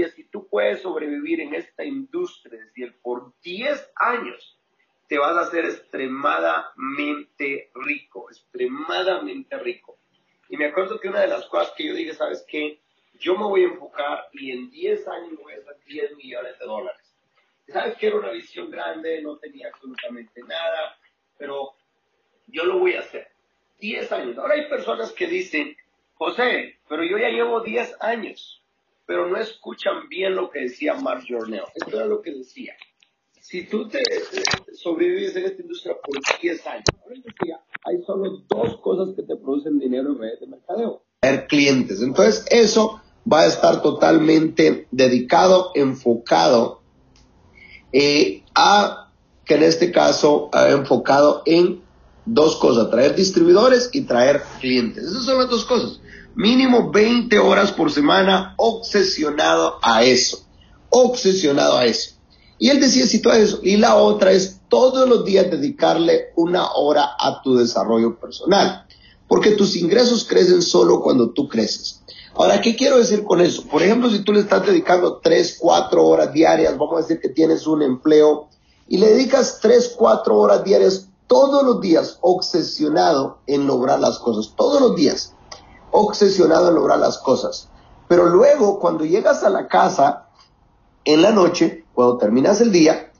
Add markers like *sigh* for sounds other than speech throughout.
decía, si tú puedes sobrevivir en esta industria, es decir, por 10 años, te vas a hacer extremadamente rico, extremadamente rico. Y me acuerdo que una de las cosas que yo dije, ¿sabes qué? Yo me voy a enfocar y en 10 años voy a hacer 10 millones de dólares. ¿Sabes que era una visión grande? No tenía absolutamente nada, pero yo lo voy a hacer. 10 años. Ahora hay personas que dicen, José, pero yo ya llevo 10 años, pero no escuchan bien lo que decía Mark Jornell. Esto era lo que decía. Si tú te, sobrevives en esta industria por 10 años, hay solo dos cosas que te producen dinero en redes de mercadeo. Clientes. Entonces, eso va a estar totalmente dedicado, enfocado eh, a, que en este caso, ha enfocado en dos cosas, traer distribuidores y traer clientes. Esas son las dos cosas. Mínimo 20 horas por semana obsesionado a eso. Obsesionado a eso. Y él decía, si todo eso. Y la otra es todos los días dedicarle una hora a tu desarrollo personal. Porque tus ingresos crecen solo cuando tú creces. Ahora, ¿qué quiero decir con eso? Por ejemplo, si tú le estás dedicando 3, 4 horas diarias, vamos a decir que tienes un empleo y le dedicas 3, 4 horas diarias todos los días obsesionado en lograr las cosas, todos los días obsesionado en lograr las cosas. Pero luego, cuando llegas a la casa, en la noche, cuando terminas el día,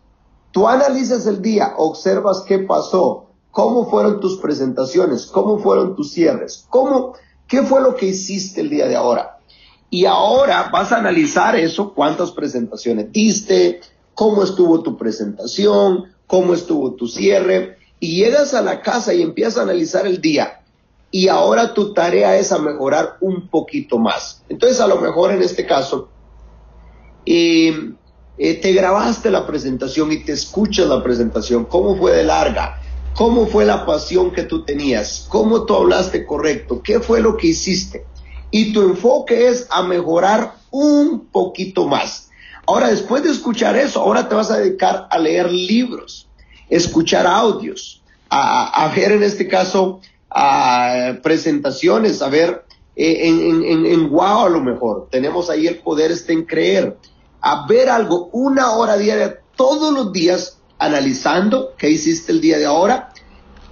tú analizas el día, observas qué pasó, cómo fueron tus presentaciones, cómo fueron tus cierres, cómo, qué fue lo que hiciste el día de ahora. Y ahora vas a analizar eso, cuántas presentaciones diste, cómo estuvo tu presentación, cómo estuvo tu cierre, y llegas a la casa y empiezas a analizar el día y ahora tu tarea es a mejorar un poquito más. Entonces a lo mejor en este caso eh, eh, te grabaste la presentación y te escuchas la presentación, cómo fue de larga, cómo fue la pasión que tú tenías, cómo tú hablaste correcto, qué fue lo que hiciste. Y tu enfoque es a mejorar un poquito más. Ahora, después de escuchar eso, ahora te vas a dedicar a leer libros escuchar audios, a, ver en este caso a presentaciones, a ver eh, en, en, wow a lo mejor. Tenemos ahí el poder este en creer, a ver algo una hora diaria todos los días analizando qué hiciste el día de ahora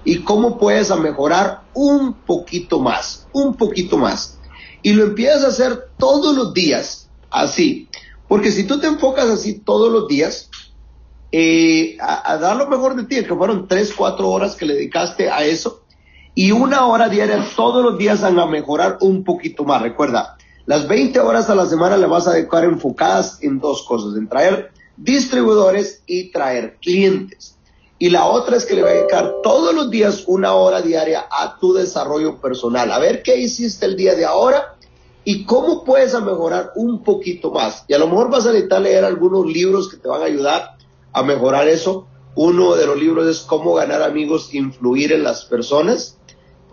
y cómo puedes a mejorar un poquito más, un poquito más. Y lo empiezas a hacer todos los días, así. Porque si tú te enfocas así todos los días, eh, a, dar lo mejor de ti, que fueron tres, cuatro horas que le dedicaste a eso, y una hora diaria todos los días a mejorar un poquito más. Recuerda, las 20 horas a la semana le vas a dedicar enfocadas en dos cosas, en traer distribuidores y traer clientes. Y la otra es que le va a dedicar todos los días una hora diaria a tu desarrollo personal, a ver qué hiciste el día de ahora y cómo puedes mejorar un poquito más. Y a lo mejor vas a necesitar leer algunos libros que te van a ayudar a mejorar eso. Uno de los libros es Cómo ganar amigos e influir en las personas.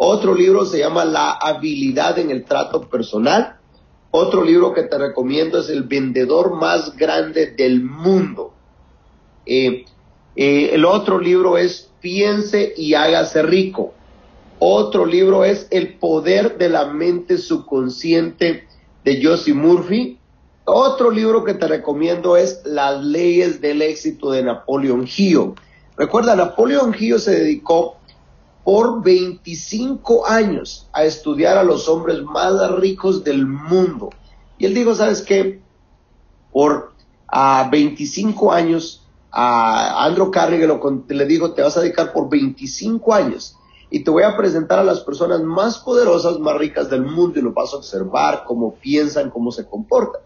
Otro libro se llama La habilidad en el trato personal. Otro libro que te recomiendo es El vendedor más grande del mundo. Eh, eh, el otro libro es Piense y hágase rico. Otro libro es El poder de la mente subconsciente de Josie Murphy. Otro libro que te recomiendo es Las leyes del éxito de Napoleón Hill. Recuerda, Napoleón Hill se dedicó por 25 años a estudiar a los hombres más ricos del mundo. Y él dijo, ¿sabes qué? Por a 25 años, a Andrew Carnegie le dijo, te vas a dedicar por 25 años y te voy a presentar a las personas más poderosas, más ricas del mundo y lo vas a observar, cómo piensan, cómo se comportan.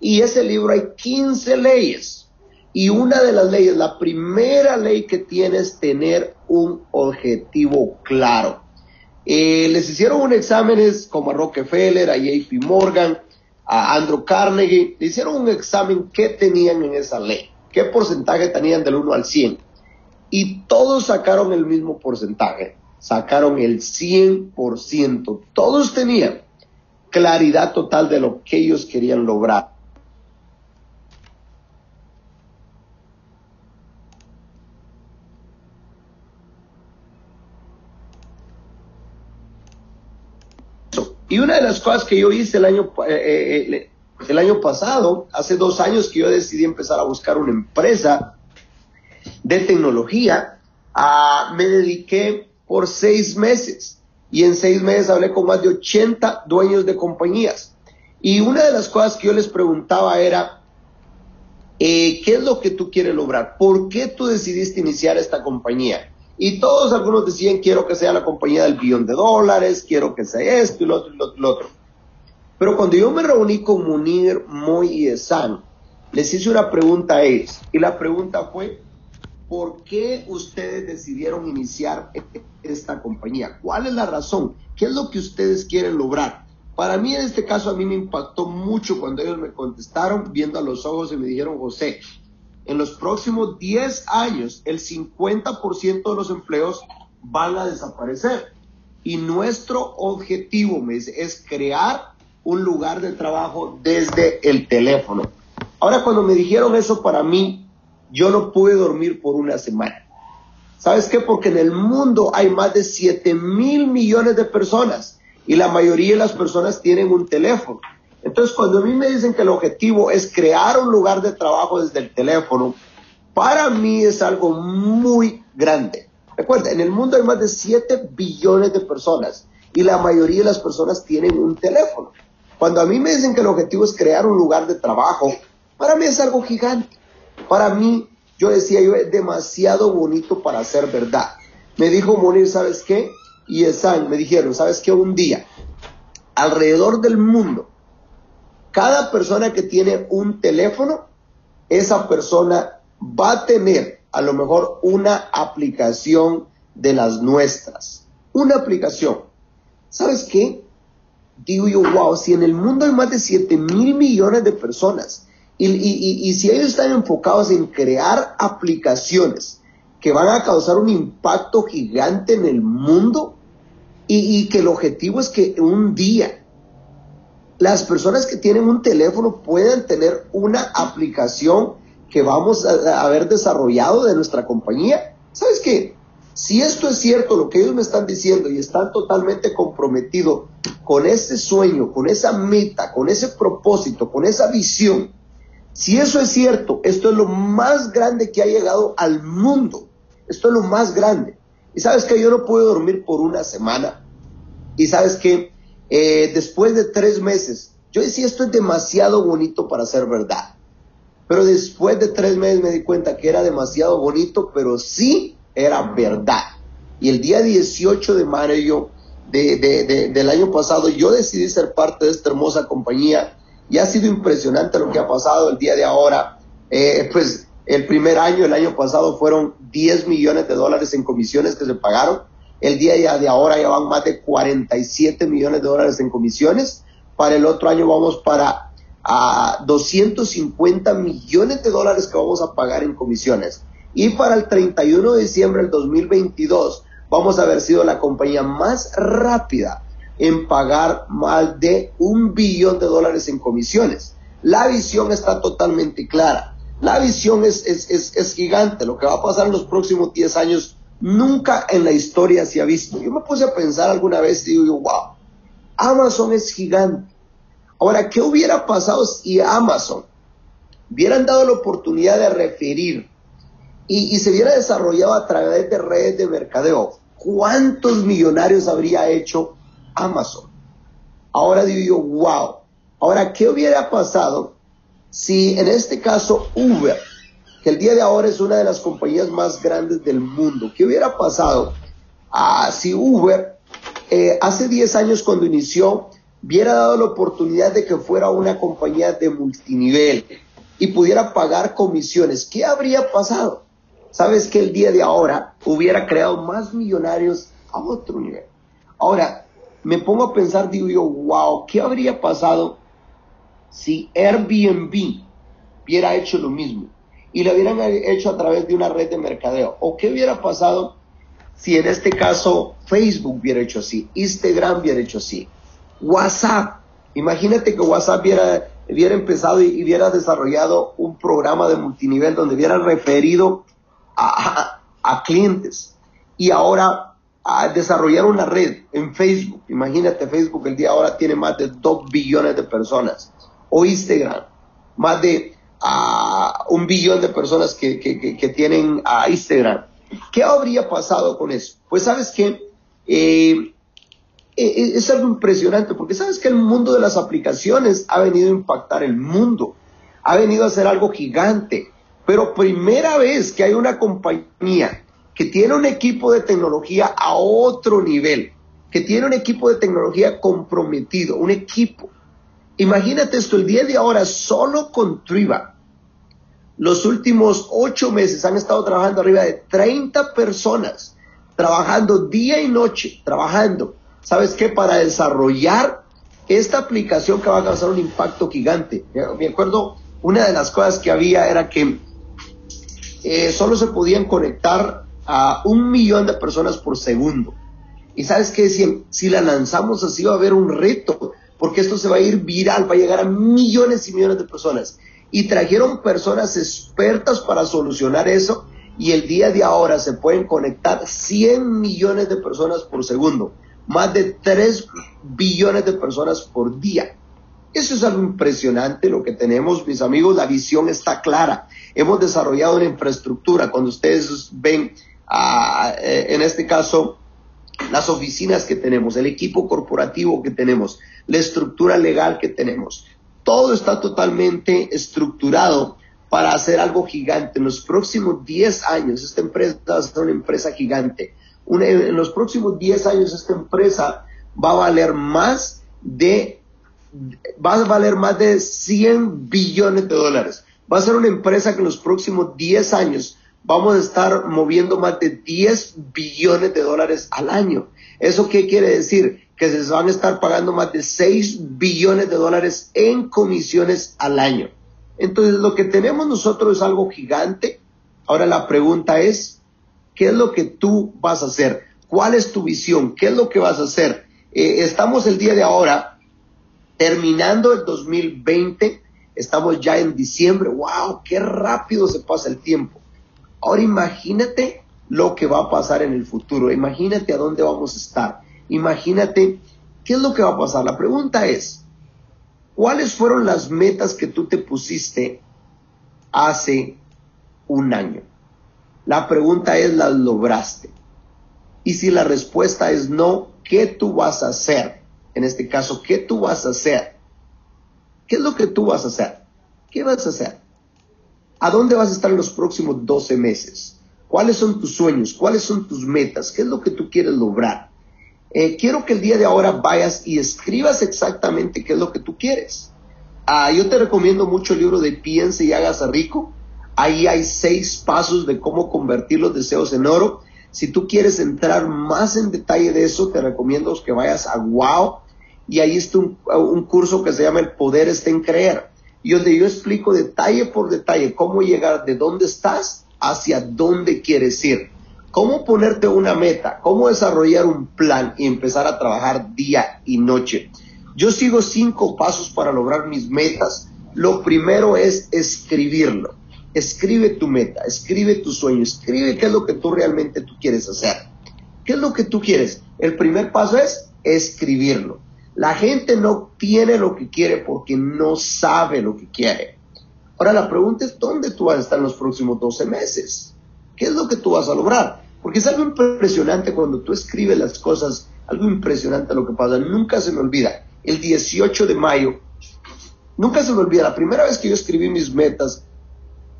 Y ese libro hay 15 leyes. Y una de las leyes, la primera ley que tiene es tener un objetivo claro. Eh, les hicieron un exámenes como a Rockefeller, a JP Morgan, a Andrew Carnegie, le hicieron un examen qué tenían en esa ley, qué porcentaje tenían del 1 al 100. Y todos sacaron el mismo porcentaje, sacaron el 100%. Todos tenían claridad total de lo que ellos querían lograr. Y una de las cosas que yo hice el año, eh, eh, el año pasado, hace dos años que yo decidí empezar a buscar una empresa de tecnología, ah, me dediqué por seis meses y en seis meses hablé con más de 80 dueños de compañías. Y una de las cosas que yo les preguntaba era, eh, ¿qué es lo que tú quieres lograr? ¿Por qué tú decidiste iniciar esta compañía? Y todos algunos decían, quiero que sea la compañía del billón de dólares, quiero que sea esto y lo otro y lo, otro. Pero cuando yo me reuní con Munir, Moy y Esan, les hice una pregunta a ellos. Y la pregunta fue, ¿por qué ustedes decidieron iniciar esta compañía? ¿Cuál es la razón? ¿Qué es lo que ustedes quieren lograr? Para mí, en este caso, a mí me impactó mucho cuando ellos me contestaron, viendo a los ojos y me dijeron, José, en los próximos 10 años, el 50% de los empleos van a desaparecer. Y nuestro objetivo es crear un lugar de trabajo desde el teléfono. Ahora, cuando me dijeron eso para mí, yo no pude dormir por una semana. ¿Sabes qué? Porque en el mundo hay más de 7 mil millones de personas y la mayoría de las personas tienen un teléfono. Entonces, cuando a mí me dicen que el objetivo es crear un lugar de trabajo desde el teléfono, para mí es algo muy grande. Recuerda, en el mundo hay más de 7 billones de personas y la mayoría de las personas tienen un teléfono. Cuando a mí me dicen que el objetivo es crear un lugar de trabajo, para mí es algo gigante. Para mí, yo decía, yo es demasiado bonito para ser verdad. Me dijo Monir, ¿sabes qué? Y Esan me dijeron, ¿sabes qué? Un día, alrededor del mundo, cada persona que tiene un teléfono, esa persona va a tener a lo mejor una aplicación de las nuestras. Una aplicación. ¿Sabes qué? Digo yo, wow, si en el mundo hay más de 7 mil millones de personas y, si ellos están enfocados en crear aplicaciones que van a causar un impacto gigante en el mundo y que el objetivo es que un día las personas que tienen un teléfono pueden tener una aplicación que vamos a, haber desarrollado de nuestra compañía. ¿Sabes qué? Si esto es cierto, lo que ellos me están diciendo y están totalmente comprometidos con ese sueño, con esa meta, con ese propósito, con esa visión, si eso es cierto, esto es lo más grande que ha llegado al mundo. Esto es lo más grande. Y sabes que yo no puedo dormir por una semana. Y sabes que eh, después de tres meses, yo decía, esto es demasiado bonito para ser verdad. Pero después de tres meses me di cuenta que era demasiado bonito, pero sí era verdad. Y el día 18 de mayo de, del año pasado, yo decidí ser parte de esta hermosa compañía y ha sido impresionante lo que ha pasado el día de ahora. Eh, pues el primer año, el año pasado, fueron 10 millones de dólares en comisiones que se pagaron. El día de ahora ya van más de 47 millones de dólares en comisiones. Para el otro año vamos para a 250 millones de dólares que vamos a pagar en comisiones. Y para el 31 de diciembre del 2022 vamos a haber sido la compañía más rápida en pagar más de un billón de dólares en comisiones. La visión está totalmente clara. La visión es, es, es, es gigante. Lo que va a pasar en los próximos 10 años Nunca en la historia se ha visto. Yo me puse a pensar alguna vez y digo, wow, Amazon es gigante. Ahora, ¿qué hubiera pasado si Amazon hubieran dado la oportunidad de referir y, se hubiera desarrollado a través de redes de mercadeo? ¿Cuántos millonarios habría hecho Amazon? Ahora digo yo, wow. Ahora, ¿qué hubiera pasado si en este caso Uber que el día de ahora es una de las compañías más grandes del mundo. ¿Qué hubiera pasado ah, si Uber eh, hace 10 años cuando inició hubiera dado la oportunidad de que fuera una compañía de multinivel y pudiera pagar comisiones? ¿Qué habría pasado? Sabes que el día de ahora hubiera creado más millonarios a otro nivel. Ahora, me pongo a pensar, digo yo, wow, ¿qué habría pasado si Airbnb hubiera hecho lo mismo? Y lo hubieran hecho a través de una red de mercadeo. ¿O qué hubiera pasado si en este caso Facebook hubiera hecho así, Instagram hubiera hecho así, WhatsApp? Imagínate que WhatsApp hubiera, hubiera empezado y hubiera desarrollado un programa de multinivel donde hubiera referido a, a, clientes y ahora a desarrollar una red en Facebook. Imagínate, Facebook el día ahora tiene más de 2 billones de personas. o Instagram, más de ah, un billón de personas que, tienen a Instagram. ¿Qué habría pasado con eso? Pues sabes que eh, eh, es algo impresionante porque sabes que el mundo de las aplicaciones ha venido a impactar el mundo, ha venido a ser algo gigante, pero primera vez que hay una compañía que tiene un equipo de tecnología a otro nivel, que tiene un equipo de tecnología comprometido, un equipo. Imagínate esto, el día de ahora solo con Triva, los últimos ocho meses han estado trabajando arriba de 30 personas, trabajando día y noche, trabajando ¿sabes qué? Para desarrollar esta aplicación que va a causar un impacto gigante. Me acuerdo, una de las cosas que había era que eh, solo se podían conectar a un millón de personas por segundo. Y sabes qué, si, si la lanzamos así va a haber un reto, porque esto se va a ir viral, va a llegar a millones y millones de personas. Y trajeron personas expertas para solucionar eso y el día de ahora se pueden conectar 100 millones de personas por segundo más de 3 billones de personas por día. Eso es algo impresionante lo que tenemos, mis amigos. La visión está clara. Hemos desarrollado una infraestructura. Cuando ustedes ven, ah, eh, en este caso, las oficinas que tenemos, el equipo corporativo que tenemos, la estructura legal que tenemos, todo está totalmente estructurado para hacer algo gigante. En los próximos 10 años, esta empresa va a ser una empresa gigante en los próximos 10 años esta empresa va a valer más de va a valer más de 100 billones de dólares. Va a ser una empresa que en los próximos 10 años vamos a estar moviendo más de 10 billones de dólares al año. ¿Eso qué quiere decir? Que se van a estar pagando más de 6 billones de dólares en comisiones al año. Entonces, lo que tenemos nosotros es algo gigante. Ahora la pregunta es, ¿Qué es lo que tú vas a hacer? ¿Cuál es tu visión? ¿Qué es lo que vas a hacer? Eh, estamos el día de ahora terminando el 2020, estamos ya en diciembre, wow, qué rápido se pasa el tiempo. Ahora imagínate lo que va a pasar en el futuro, imagínate a dónde vamos a estar, imagínate qué es lo que va a pasar. La pregunta es, ¿cuáles fueron las metas que tú te pusiste hace un año? La pregunta es, ¿las lograste? Y si la respuesta es no, ¿qué tú vas a hacer? En este caso, ¿qué tú vas a hacer? ¿Qué es lo que tú vas a hacer? ¿Qué vas a hacer? ¿A dónde vas a estar en los próximos 12 meses? ¿Cuáles son tus sueños? ¿Cuáles son tus metas? ¿Qué es lo que tú quieres lograr? Eh, quiero que el día de ahora vayas y escribas exactamente qué es lo que tú quieres. Ah, yo te recomiendo mucho el libro de Piense y hágase rico Ahí hay seis pasos de cómo convertir los deseos en oro. Si tú quieres entrar más en detalle de eso, te recomiendo que vayas a Wow. Y ahí está un, curso que se llama El Poder está en Creer. Y donde yo explico detalle por detalle cómo llegar de dónde estás hacia dónde quieres ir. Cómo ponerte una meta, cómo desarrollar un plan y empezar a trabajar día y noche. Yo sigo cinco pasos para lograr mis metas. Lo primero es escribirlo. Escribe tu meta, escribe tu sueño, escribe qué es lo que tú realmente tú quieres hacer. ¿Qué es lo que tú quieres? El primer paso es escribirlo. La gente no tiene lo que quiere porque no sabe lo que quiere. Ahora la pregunta es, ¿dónde tú vas a estar en los próximos 12 meses? ¿Qué es lo que tú vas a lograr? Porque es algo impresionante cuando tú escribes las cosas, algo impresionante lo que pasa. Nunca se me olvida. El 18 de mayo, nunca se me olvida, la primera vez que yo escribí mis metas,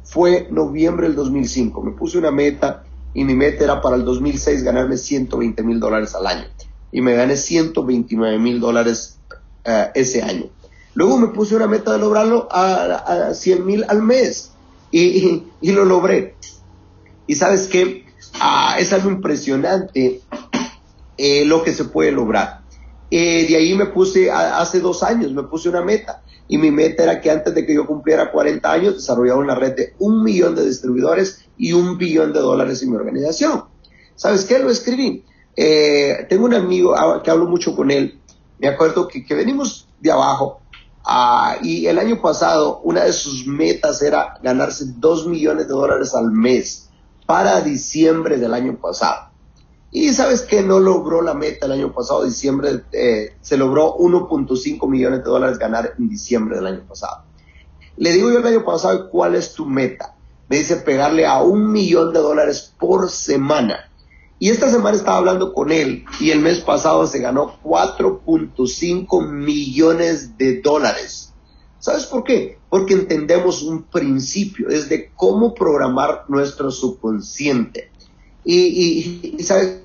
fue noviembre del 2005. Me puse una meta y mi meta era para el 2006 ganarme 120 mil dólares al año. Y me gané 129 mil dólares eh, ese año. Luego me puse una meta de lograrlo a, a 100 mil al mes y, y, lo logré. Y sabes qué, ah, es algo impresionante eh, lo que se puede lograr. Eh, de ahí me puse, hace dos años, me puse una meta y mi meta era que antes de que yo cumpliera 40 años desarrollara una red de un millón de distribuidores y un billón de dólares en mi organización. ¿Sabes qué? Lo escribí. Eh, tengo un amigo ah, que hablo mucho con él. Me acuerdo que, venimos de abajo ah, y el año pasado una de sus metas era ganarse dos millones de dólares al mes para diciembre del año pasado. Y sabes que no logró la meta el año pasado, diciembre, eh, se logró 1.5 millones de dólares ganar en diciembre del año pasado. Le digo yo el año pasado, ¿cuál es tu meta? Me dice pegarle a un millón de dólares por semana. Y esta semana estaba hablando con él y el mes pasado se ganó 4.5 millones de dólares. ¿Sabes por qué? Porque entendemos un principio, es de cómo programar nuestro subconsciente. Y, ¿sabes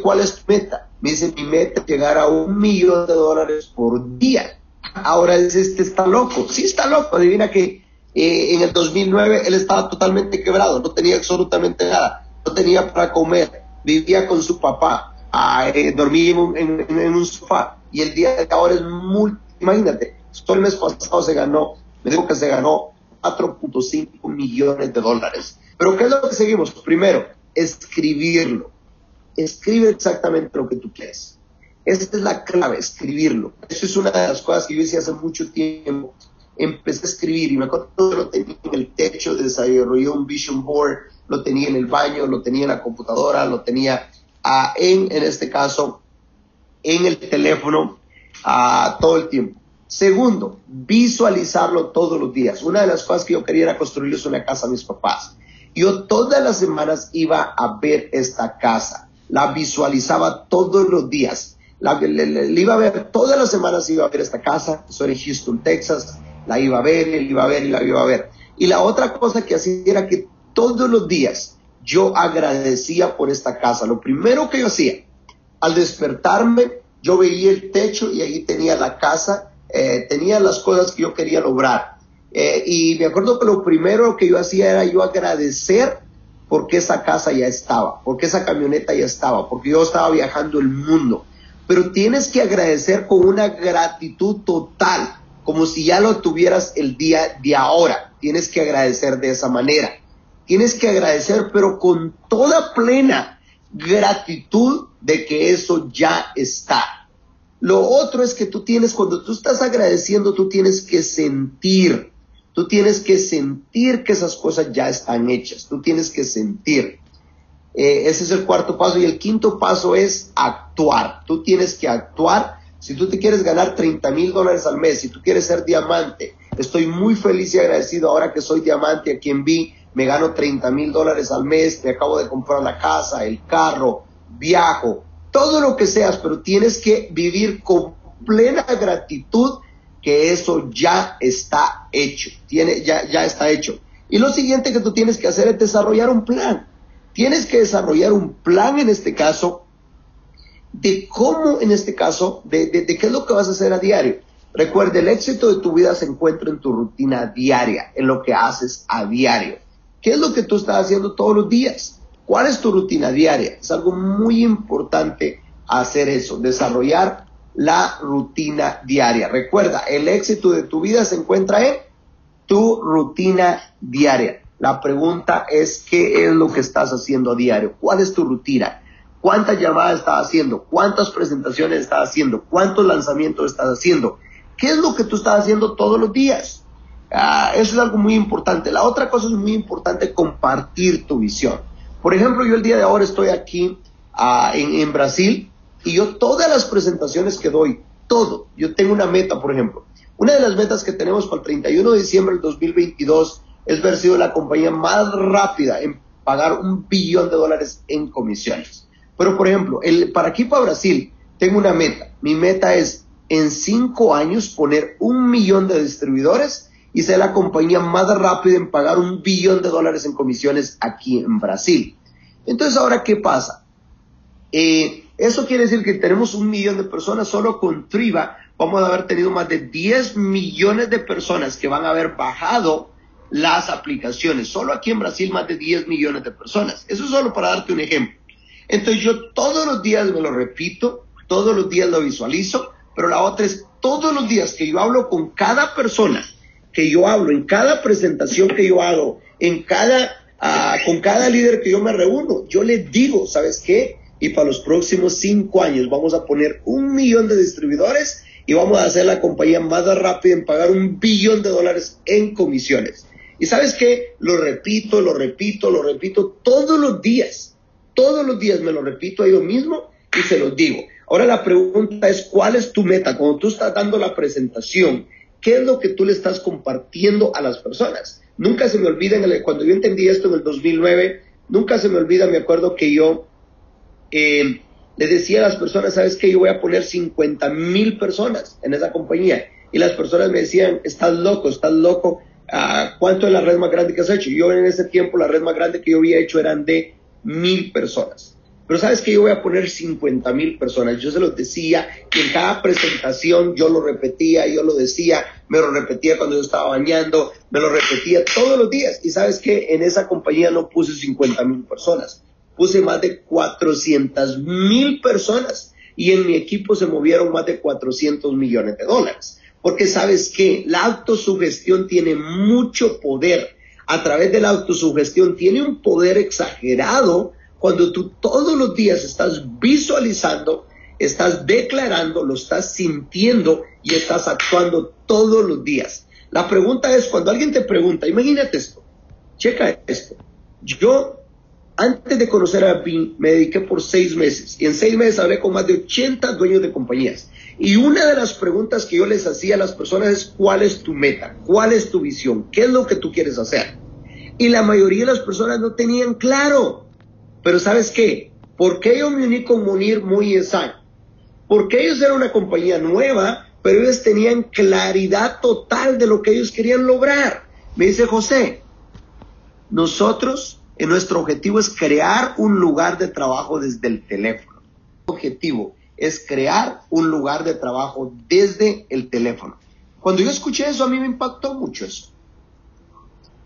cuál es tu meta? Me dice, mi meta es llegar a un millón de dólares por día. Ahora este está loco. Sí está loco. Adivina que eh, en el 2009 él estaba totalmente quebrado, no tenía absolutamente nada, no tenía para comer, vivía con su papá, ah, eh, dormía en, un sofá y el día de ahora es muy, imagínate, solo el mes pasado se ganó, me dijo que se ganó 4.5 millones de dólares. Pero ¿qué es lo que seguimos? Primero, escribirlo. Escribe exactamente lo que tú quieres. Esa es la clave, escribirlo. Eso es una de las cosas que yo hice hace mucho tiempo. Empecé a escribir y me acuerdo que lo tenía en el techo, desarrollé un vision board, lo tenía en el baño, lo tenía en la computadora, lo tenía ah, en, en este caso, en el teléfono ah, todo el tiempo. Segundo, visualizarlo todos los días. Una de las cosas que yo quería era construirles una casa a mis papás. Yo todas las semanas iba a ver esta casa, la visualizaba todos los días, la, le, iba a ver todas las semanas, iba a ver esta casa, soy en Houston, Texas, la iba a ver, la iba a ver la iba a ver. Y la otra cosa que hacía era que todos los días yo agradecía por esta casa. Lo primero que yo hacía, al despertarme, yo veía el techo y ahí tenía la casa, eh, tenía las cosas que yo quería lograr. Eh, y me acuerdo que lo primero que yo hacía era yo agradecer porque esa casa ya estaba, porque esa camioneta ya estaba, porque yo estaba viajando el mundo. Pero tienes que agradecer con una gratitud total, como si ya lo tuvieras el día de ahora. Tienes que agradecer de esa manera. Tienes que agradecer, pero con toda plena gratitud de que eso ya está. Lo otro es que tú tienes, cuando tú estás agradeciendo, tú tienes que sentir Tú tienes que sentir que esas cosas ya están hechas. Tú tienes que sentir. Eh, ese es el cuarto paso. Y el quinto paso es actuar. Tú tienes que actuar. Si tú te quieres ganar 30 mil dólares al mes, si tú quieres ser diamante, estoy muy feliz y agradecido ahora que soy diamante a quien vi. Me gano 30 mil dólares al mes, me acabo de comprar la casa, el carro, viajo, todo lo que seas, pero tienes que vivir con plena gratitud que eso ya está hecho, tiene, ya, ya está hecho. Y lo siguiente que tú tienes que hacer es desarrollar un plan. Tienes que desarrollar un plan en este caso de cómo, en este caso, de, de, qué es lo que vas a hacer a diario. Recuerde, el éxito de tu vida se encuentra en tu rutina diaria, en lo que haces a diario. ¿Qué es lo que tú estás haciendo todos los días? ¿Cuál es tu rutina diaria? Es algo muy importante hacer eso, desarrollar la rutina diaria. Recuerda, el éxito de tu vida se encuentra en tu rutina diaria. La pregunta es, ¿qué es lo que estás haciendo a diario? ¿Cuál es tu rutina? ¿Cuántas llamadas estás haciendo? ¿Cuántas presentaciones estás haciendo? ¿Cuántos lanzamientos estás haciendo? ¿Qué es lo que tú estás haciendo todos los días? Ah, eso es algo muy importante. La otra cosa es muy importante, compartir tu visión. Por ejemplo, yo el día de ahora estoy aquí ah, en, Brasil y yo todas las presentaciones que doy, todo, yo tengo una meta, por ejemplo. Una de las metas que tenemos para el 31 de diciembre del 2022 es ver sido la compañía más rápida en pagar un billón de dólares en comisiones. Pero, por ejemplo, el, para aquí, para Brasil, tengo una meta. Mi meta es en cinco años poner un millón de distribuidores y ser la compañía más rápida en pagar un billón de dólares en comisiones aquí en Brasil. Entonces, ahora, ¿qué pasa? Eh, eso quiere decir que tenemos un millón de personas, solo con Triba vamos a haber tenido más de 10 millones de personas que van a haber bajado las aplicaciones. Solo aquí en Brasil más de 10 millones de personas. Eso es solo para darte un ejemplo. Entonces yo todos los días me lo repito, todos los días lo visualizo, pero la otra es todos los días que yo hablo con cada persona, que yo hablo en cada presentación que yo hago, en cada, ah, con cada líder que yo me reúno, yo le digo, ¿sabes qué? y para los próximos cinco años vamos a poner un millón de distribuidores y vamos a hacer la compañía más rápida en pagar un billón de dólares en comisiones. Y sabes qué? Lo repito, lo repito, lo repito todos los días. todos los días me lo repito a yo mismo y se los digo. Ahora la pregunta es, ¿cuál es tu meta? Cuando tú estás dando la presentación, ¿qué es lo que tú le estás compartiendo a las personas? Nunca se me olvida, cuando yo entendí esto en el 2009, nunca se me olvida, me acuerdo que yo eh, le decía a las personas, ¿sabes qué? Yo voy a poner 50 mil personas en esa compañía. Y las personas me decían, estás loco, estás loco. Ah, ¿Cuánto es la red más grande que has hecho? Yo en ese tiempo la red más grande que yo había hecho eran de mil personas. Pero sabes que yo voy a poner 50 mil personas. Yo se los decía y en cada presentación yo lo repetía, yo lo decía, me lo repetía cuando yo estaba bañando, me lo repetía todos los días. Y sabes que en esa compañía no puse 50 mil personas, puse más de 400 mil personas y en mi equipo se movieron más de 400 millones de dólares. Porque sabes que la autosugestión tiene mucho poder. A través de la autosugestión tiene un poder exagerado cuando tú todos los días estás visualizando, estás declarando, lo estás sintiendo y estás actuando todos los días. La pregunta es, cuando alguien te pregunta, imagínate esto, checa esto. Yo, antes de conocer a PIN, me dediqué por seis meses y en seis meses hablé con más de 80 dueños de compañías. Y una de las preguntas que yo les hacía a las personas es, ¿cuál es tu meta? ¿Cuál es tu visión? ¿Qué es lo que tú quieres hacer? Y la mayoría de las personas no tenían claro. Pero ¿sabes qué? ¿Por qué yo me uní con Munir muy Esan? Porque ellos eran una compañía nueva, pero ellos tenían claridad total de lo que ellos querían lograr. Me dice José, nosotros, en nuestro objetivo es crear un lugar de trabajo desde el teléfono. El objetivo es crear un lugar de trabajo desde el teléfono. Cuando yo escuché eso, a mí me impactó mucho eso.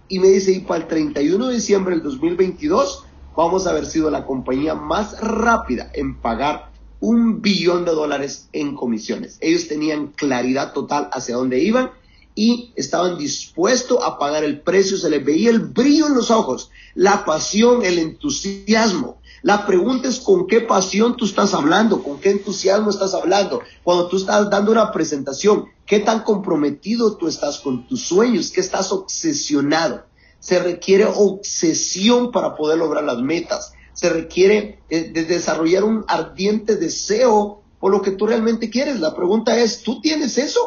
Y me dice, y para el 31 de diciembre del 2022 vamos a haber sido la compañía más rápida en pagar un billón de dólares en comisiones. Ellos tenían claridad total hacia dónde iban y estaban dispuestos a pagar el precio, se les veía el brillo en los ojos, la pasión, el entusiasmo. La pregunta es con qué pasión tú estás hablando, con qué entusiasmo estás hablando. Cuando tú estás dando una presentación, qué tan comprometido tú estás con tus sueños, qué estás obsesionado se requiere obsesión para poder lograr las metas, se requiere eh, desarrollar un ardiente deseo por lo que tú realmente quieres. La pregunta es, ¿tú tienes eso?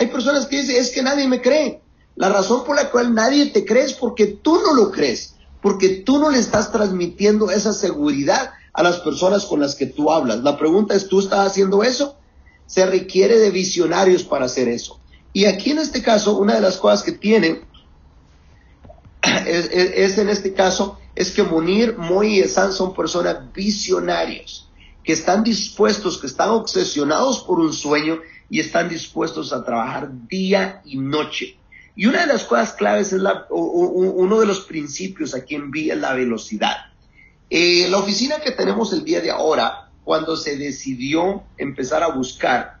Hay personas que dicen, es que nadie me cree. La razón por la cual nadie te cree es porque tú no lo crees, porque tú no le estás transmitiendo esa seguridad a las personas con las que tú hablas. La pregunta es, ¿tú estás haciendo eso? Se requiere de visionarios para hacer eso. Y aquí en este caso, una de las cosas que tienen *coughs* es, en este caso, es que Munir, Moy y Esan son personas visionarios, que están dispuestos, que están obsesionados por un sueño y están dispuestos a trabajar día y noche. Y una de las cosas claves es la, uno de los principios aquí en Vía es la velocidad. Eh, la oficina que tenemos el día de ahora, cuando se decidió empezar a buscar,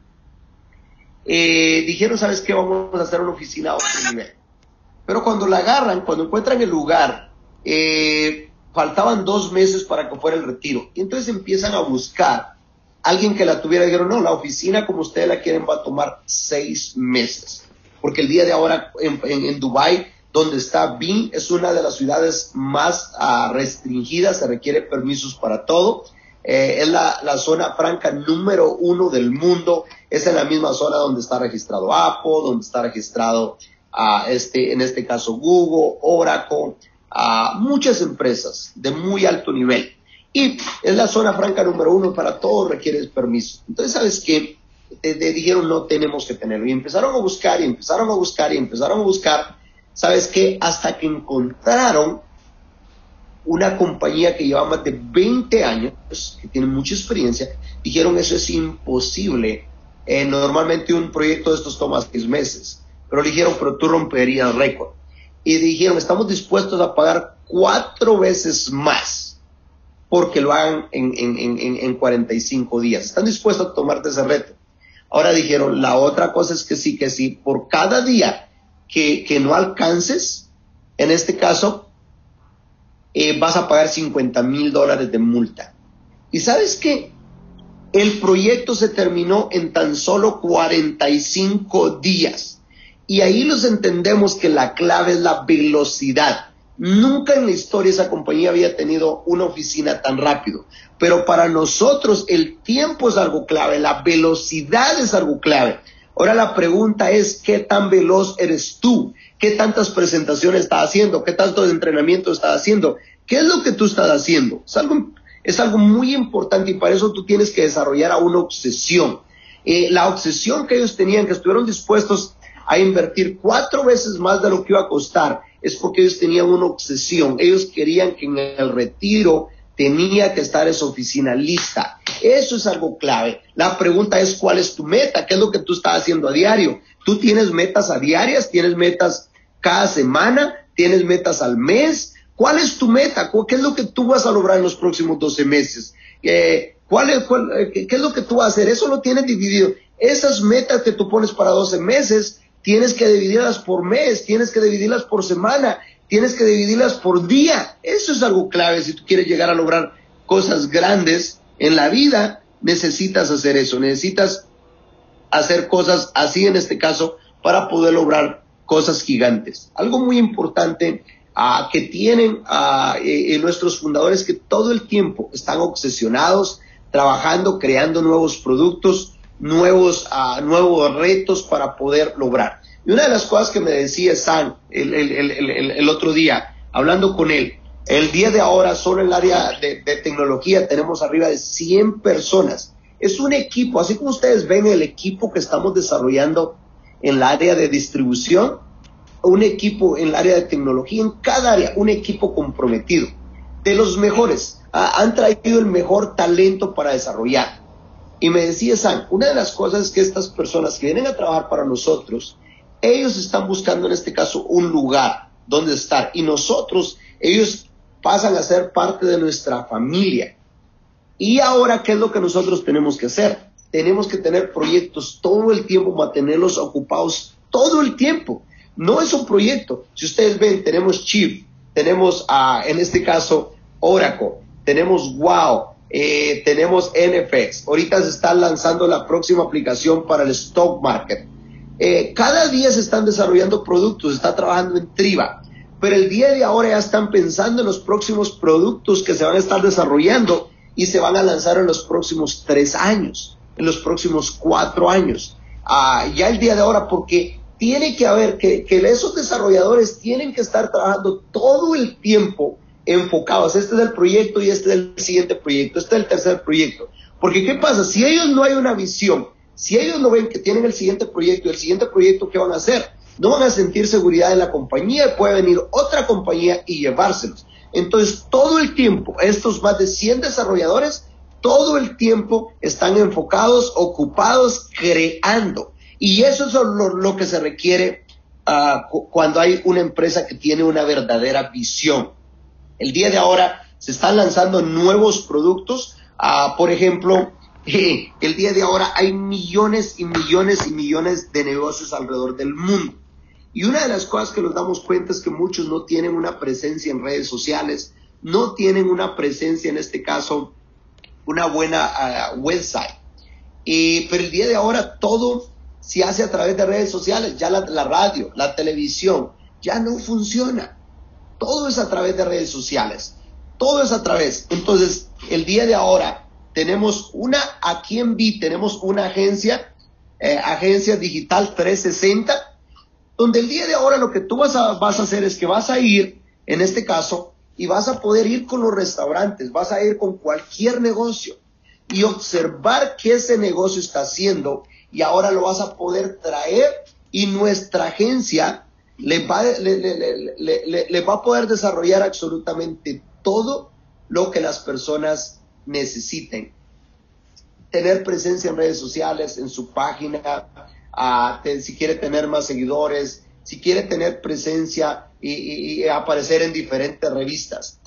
eh, dijeron, ¿sabes qué? Vamos a hacer una oficina. Pero cuando la agarran, cuando encuentran el lugar, eh, faltaban dos meses para que fuera el retiro. Y entonces empiezan a buscar alguien que la tuviera. Dijeron, no, la oficina como ustedes la quieren va a tomar seis meses. Porque el día de ahora en, en, Dubái, donde está BIM, es una de las ciudades más uh, restringidas, se requiere permisos para todo. Eh, es la, la, zona franca número uno del mundo. Es en la misma zona donde está registrado Apple, donde está registrado a este, en este caso Google, Oracle, a muchas empresas de muy alto nivel. Y es la zona franca número uno, para todo requiere permiso. Entonces, ¿sabes qué? Te, dijeron no tenemos que tenerlo. Y empezaron a buscar y empezaron a buscar y empezaron a buscar. ¿Sabes qué? Hasta que encontraron una compañía que lleva más de 20 años, que tiene mucha experiencia, dijeron eso es imposible. Eh, normalmente un proyecto de estos toma seis meses. Pero le dijeron, pero tú romperías récord. Y dijeron, estamos dispuestos a pagar cuatro veces más porque lo hagan en, en, en, 45 días. Están dispuestos a tomarte ese reto. Ahora dijeron, la otra cosa es que sí, que sí, por cada día que, que no alcances, en este caso, eh, vas a pagar 50 mil dólares de multa. ¿Y sabes qué? El proyecto se terminó en tan solo 45 días. Y ahí los entendemos que la clave es la velocidad. Nunca en la historia esa compañía había tenido una oficina tan rápido. Pero para nosotros el tiempo es algo clave, la velocidad es algo clave. Ahora la pregunta es, ¿qué tan veloz eres tú? ¿Qué tantas presentaciones estás haciendo? ¿Qué tanto de entrenamiento estás haciendo? ¿Qué es lo que tú estás haciendo? Es algo, es algo muy importante y para eso tú tienes que desarrollar a una obsesión. Eh, la obsesión que ellos tenían, que estuvieron dispuestos a invertir cuatro veces más de lo que iba a costar, es porque ellos tenían una obsesión. Ellos querían que en el retiro tenía que estar esa oficina lista. Eso es algo clave. La pregunta es, ¿cuál es tu meta? ¿Qué es lo que tú estás haciendo a diario? ¿Tú tienes metas a diarias? ¿Tienes metas cada semana? ¿Tienes metas al mes? ¿Cuál es tu meta? ¿Qué es lo que tú vas a lograr en los próximos 12 meses? Eh, ¿cuál es, eh, ¿Qué es lo que tú vas a hacer? Eso lo tienes dividido. Esas metas que tú pones para 12 meses, tienes que dividirlas por mes, tienes que dividirlas por semana, tienes que dividirlas por día. Eso es algo clave si tú quieres llegar a lograr cosas grandes en la vida, necesitas hacer eso, necesitas hacer cosas así en este caso para poder lograr cosas gigantes. Algo muy importante uh, que tienen uh, nuestros fundadores que todo el tiempo están obsesionados, trabajando, creando nuevos productos, nuevos, uh, nuevos retos para poder lograr. Y una de las cosas que me decía San el, el, el, el otro día, hablando con él, el día de ahora, solo en el área de, de, tecnología, tenemos arriba de 100 personas. Es un equipo, así como ustedes ven el equipo que estamos desarrollando en el área de distribución, un equipo en el área de tecnología, en cada área, un equipo comprometido, de los mejores. Ah, han traído el mejor talento para desarrollar. Y me decía San, una de las cosas es que estas personas que vienen a trabajar para nosotros, ellos están buscando en este caso un lugar donde estar y nosotros, ellos pasan a ser parte de nuestra familia. Y ahora, ¿qué es lo que nosotros tenemos que hacer? Tenemos que tener proyectos todo el tiempo, mantenerlos ocupados todo el tiempo. No es un proyecto. Si ustedes ven, tenemos Chief, tenemos, a, en este caso, Oracle, tenemos Wow, eh, tenemos NFX. Ahorita se está lanzando la próxima aplicación para el stock market. Eh, cada día se están desarrollando productos, se está trabajando en Triba, pero el día de ahora ya están pensando en los próximos productos que se van a estar desarrollando y se van a lanzar en los próximos tres años, en los próximos cuatro años. Ah, ya el día de ahora, porque tiene que haber que, que esos desarrolladores tienen que estar trabajando todo el tiempo enfocados. Este es el proyecto y este es el siguiente proyecto, este es el tercer proyecto. Porque ¿qué pasa? Si ellos no hay una visión, si ellos no ven que tienen el siguiente proyecto y el siguiente proyecto, ¿qué van a hacer? No van a sentir seguridad en la compañía y puede venir otra compañía y llevárselos. Entonces, todo el tiempo, estos más de 100 desarrolladores, todo el tiempo están enfocados, ocupados, creando. Y eso es lo, que se requiere uh, cuando hay una empresa que tiene una verdadera visión. El día de ahora se están lanzando nuevos productos. Uh, por ejemplo, *laughs* el día de ahora hay millones y millones y millones de negocios alrededor del mundo. Y una de las cosas que nos damos cuenta es que muchos no tienen una presencia en redes sociales, no tienen una presencia, en este caso, una buena uh, website. Pero el día de ahora todo se hace a través de redes sociales, ya la, la radio, la televisión, ya no funciona. Todo es a través de redes sociales, todo es a través. Entonces, el día de ahora, tenemos una, aquí en B tenemos una agencia, eh, agencia digital 360, donde el día de ahora lo que tú vas a, vas a hacer es que vas a ir, en este caso, y vas a poder ir con los restaurantes, vas a ir con cualquier negocio y observar qué ese negocio está haciendo y ahora lo vas a poder traer y nuestra agencia le va, le, le, le va a poder desarrollar absolutamente todo lo que las personas necesiten. Tener presencia en redes sociales, en su página, si quiere tener más seguidores, si quiere tener presencia y, aparecer en diferentes revistas.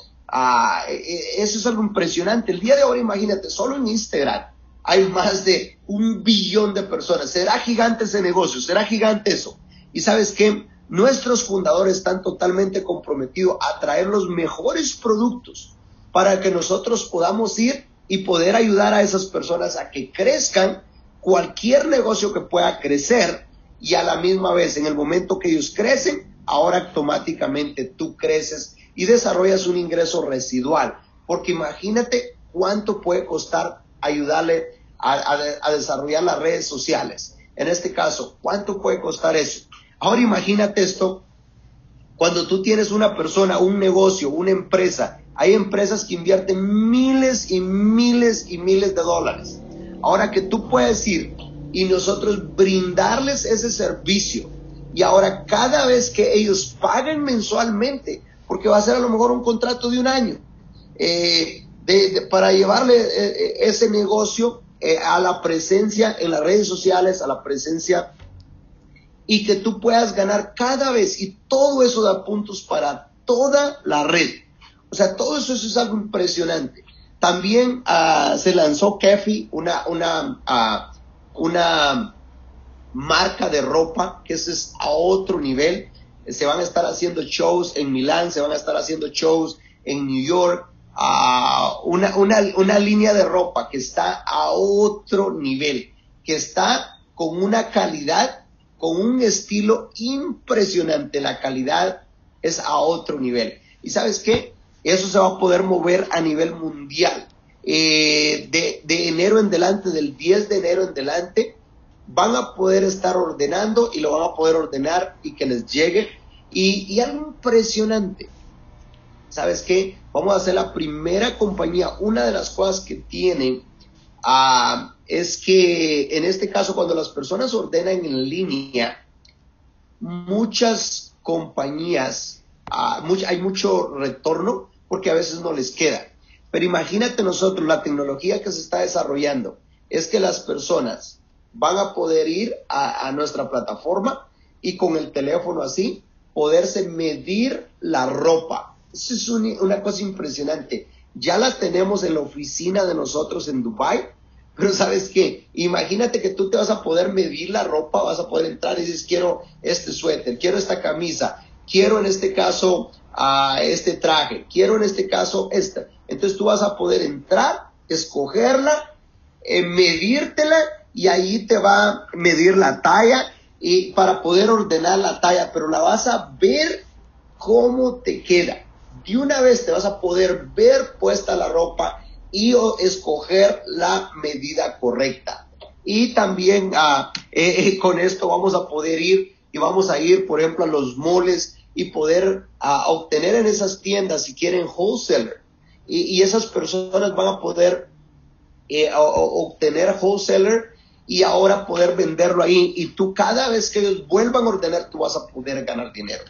E, e, eso es algo impresionante. El día de hoy, imagínate, solo en Instagram hay más de un billón de personas. Será gigante ese negocio, será gigante eso. Y sabes qué? Nuestros fundadores están totalmente comprometidos a traer los mejores productos para que nosotros podamos ir y poder ayudar a esas personas a que crezcan cualquier negocio que pueda crecer y a la misma vez en el momento que ellos crecen, ahora automáticamente tú creces y desarrollas un ingreso residual. Porque imagínate cuánto puede costar ayudarle a, desarrollar las redes sociales. En este caso, ¿cuánto puede costar eso? Ahora imagínate esto, cuando tú tienes una persona, un negocio, una empresa, hay empresas que invierten miles y miles y miles de dólares. Ahora que tú puedes ir y nosotros brindarles ese servicio y ahora cada vez que ellos paguen mensualmente, porque va a ser a lo mejor un contrato de un año, eh, para llevarle eh, eh, ese negocio a la presencia en las redes sociales, a la presencia y que tú puedas ganar cada vez y todo eso da puntos para toda la red. O sea, todo eso, es algo impresionante. También ah, se lanzó Kefi, una, una, ah, una marca de ropa, que ese es a otro nivel. Se van a estar haciendo shows en Milán, se van a estar haciendo shows en New York. a una, una, una línea de ropa que está a otro nivel, que está con una calidad, con un estilo impresionante. La calidad es a otro nivel. ¿Y sabes qué? Eso se va a poder mover a nivel mundial. Eh, de, enero en delante, del 10 de enero en delante, van a poder estar ordenando y lo van a poder ordenar y que les llegue. Y, algo impresionante, ¿sabes qué? Vamos a hacer la primera compañía. Una de las cosas que tienen ah, es que en este caso cuando las personas ordenan en línea, muchas compañías, ah, hay mucho retorno porque a veces no les queda. Pero imagínate nosotros, la tecnología que se está desarrollando es que las personas van a poder ir a, nuestra plataforma y con el teléfono así poderse medir la ropa. Eso es una cosa impresionante. Ya la tenemos en la oficina de nosotros en Dubai, pero sabes qué, imagínate que tú te vas a poder medir la ropa, vas a poder entrar y dices, quiero este suéter, quiero esta camisa, quiero en este caso a este traje, quiero en este caso esta. Entonces tú vas a poder entrar, escogerla, eh, medírtela y ahí te va a medir la talla y para poder ordenar la talla, pero la vas a ver cómo te queda. De una vez te vas a poder ver puesta la ropa y escoger la medida correcta. Y también ah, eh, eh, con esto vamos a poder ir y vamos a ir, por ejemplo, a los moles y poder ah, obtener en esas tiendas, si quieren, wholesaler. Y, y esas personas van a poder eh, obtener wholesaler y ahora poder venderlo ahí y tú cada vez que ellos vuelvan a ordenar tú vas a poder ganar dinero.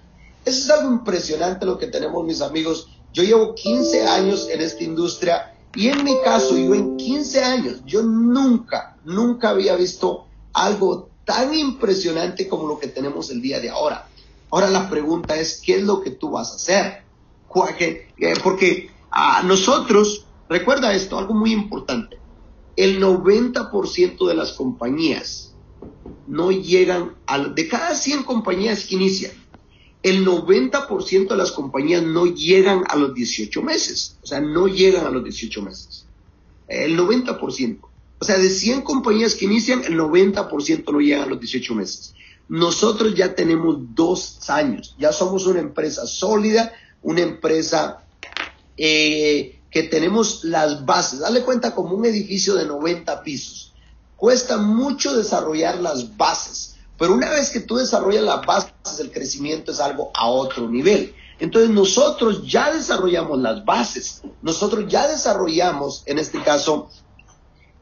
Eso es algo impresionante lo que tenemos mis amigos. Yo llevo 15 años en esta industria y en mi caso yo en 15 años yo nunca, nunca había visto algo tan impresionante como lo que tenemos el día de ahora. Ahora la pregunta es, ¿qué es lo que tú vas a hacer? Porque a nosotros, recuerda esto, algo muy importante el 90% de las compañías no llegan a, de cada 100 compañías que inician, el 90% de las compañías no llegan a los 18 meses, o sea, no llegan a los 18 meses. El 90%. O sea, de 100 compañías que inician, el 90% no llegan a los 18 meses. Nosotros ya tenemos dos años, ya somos una empresa sólida, una empresa eh, que tenemos las bases. Dale cuenta como un edificio de 90 pisos. Cuesta mucho desarrollar las bases, pero una vez que tú desarrollas las bases, el crecimiento es algo a otro nivel. Entonces nosotros ya desarrollamos las bases, nosotros ya desarrollamos, en este caso,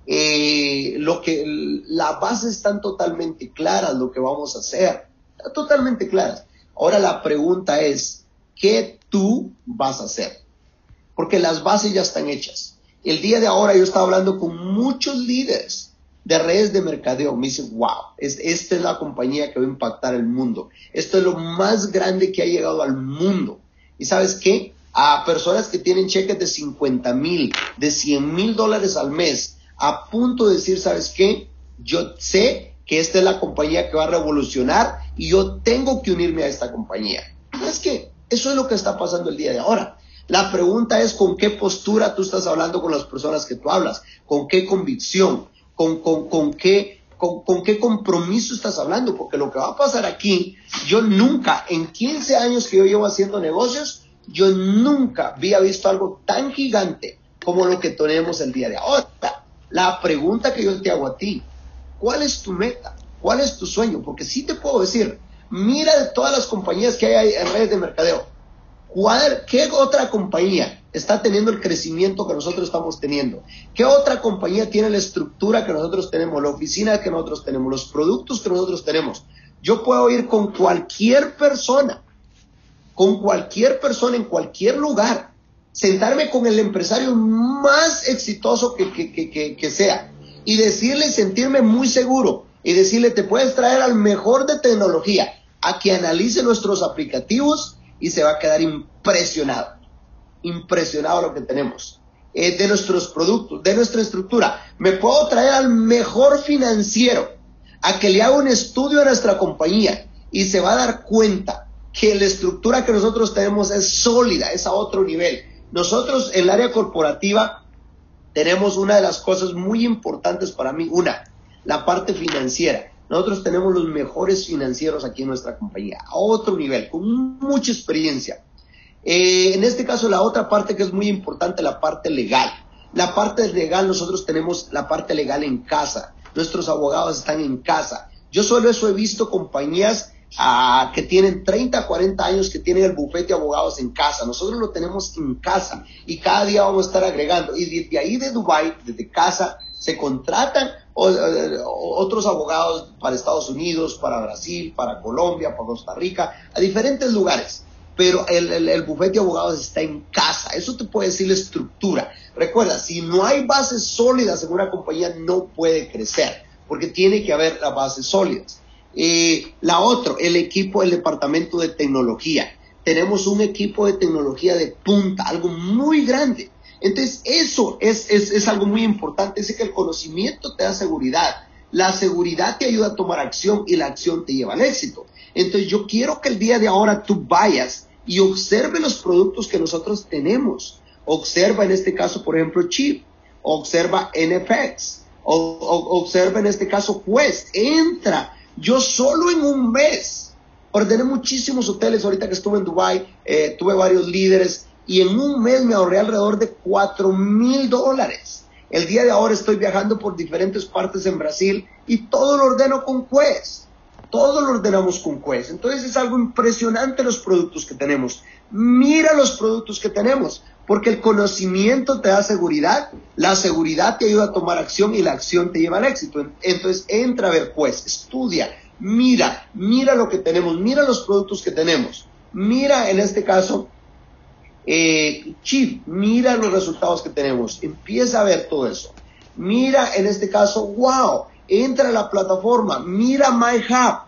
eh, lo que las bases están totalmente claras, lo que vamos a hacer, totalmente claras. Ahora la pregunta es, ¿qué tú vas a hacer? porque las bases ya están hechas. El día de ahora yo estaba hablando con muchos líderes de redes de mercadeo. Me dicen, wow, esta es la compañía que va a impactar el mundo. Esto es lo más grande que ha llegado al mundo. ¿Y sabes qué? A personas que tienen cheques de 50 mil, de 100 mil dólares al mes, a punto de decir, ¿sabes qué? Yo sé que esta es la compañía que va a revolucionar y yo tengo que unirme a esta compañía. ¿Sabes qué? Eso es lo que está pasando el día de ahora. La pregunta es con qué postura tú estás hablando con las personas que tú hablas, con qué convicción, con, con, qué, con, qué compromiso estás hablando, porque lo que va a pasar aquí, yo nunca, en 15 años que yo llevo haciendo negocios, yo nunca había visto algo tan gigante como lo que tenemos el día de ahora. La pregunta que yo te hago a ti, ¿cuál es tu meta? ¿Cuál es tu sueño? Porque sí te puedo decir, mira de todas las compañías que hay en redes de mercadeo, ¿cuál, ¿qué otra compañía está teniendo el crecimiento que nosotros estamos teniendo? ¿Qué otra compañía tiene la estructura que nosotros tenemos, la oficina que nosotros tenemos, los productos que nosotros tenemos? Yo puedo ir con cualquier persona, con cualquier persona en cualquier lugar, sentarme con el empresario más exitoso que, que, sea y decirle, sentirme muy seguro y decirle, te puedes traer al mejor de tecnología a que analice nuestros aplicativos y se va a quedar impresionado, impresionado lo que tenemos, eh, de nuestros productos, de nuestra estructura. Me puedo traer al mejor financiero a que le haga un estudio a nuestra compañía y se va a dar cuenta que la estructura que nosotros tenemos es sólida, es a otro nivel. Nosotros en el área corporativa tenemos una de las cosas muy importantes para mí, una, la parte financiera. Nosotros tenemos los mejores financieros aquí en nuestra compañía, a otro nivel, con mucha experiencia. Eh, en este caso, la otra parte que es muy importante, la parte legal. La parte legal, nosotros tenemos la parte legal en casa nuestros abogados están en casa. Yo solo eso he visto compañías ah, que tienen 30, 40 años que tienen el bufete de abogados en casa. Nosotros lo tenemos en casa y cada día vamos a estar agregando. Y desde ahí de Dubai, desde casa, se contratan otros abogados para Estados Unidos, para Brasil, para Colombia, para Costa Rica, a diferentes lugares. Pero el, el bufete de abogados está en casa. Eso te puede decir la estructura. Recuerda, si no hay bases sólidas en una compañía, no puede crecer, porque tiene que haber las bases sólidas. Eh, la otra, el equipo, el departamento de tecnología. Tenemos un equipo de tecnología de punta, algo muy grande. Entonces, eso es, es, es algo muy importante, es que el conocimiento te da seguridad. La seguridad te ayuda a tomar acción y la acción te lleva al éxito. Entonces, yo quiero que el día de ahora tú vayas y observe los productos que nosotros tenemos Observa en este caso, por ejemplo, Chip. Observa NFX. O, observa en este caso Quest. Entra. Yo solo en un mes ordené muchísimos hoteles. Ahorita que estuve en Dubai, eh, tuve varios líderes y en un mes me ahorré alrededor de 4 mil dólares. El día de ahora estoy viajando por diferentes partes en Brasil y todo lo ordeno con Quest. Todo lo ordenamos con Quest. Entonces es algo impresionante los productos que tenemos. Mira los productos que tenemos. Porque el conocimiento te da seguridad, la seguridad te ayuda a tomar acción y la acción te lleva al éxito. Entonces entra a ver pues, estudia, mira, mira lo que tenemos, mira los productos que tenemos. Mira en este caso, eh, Chief, mira los resultados que tenemos, empieza a ver todo eso. Mira en este caso, wow, entra a la plataforma, mira MyHub.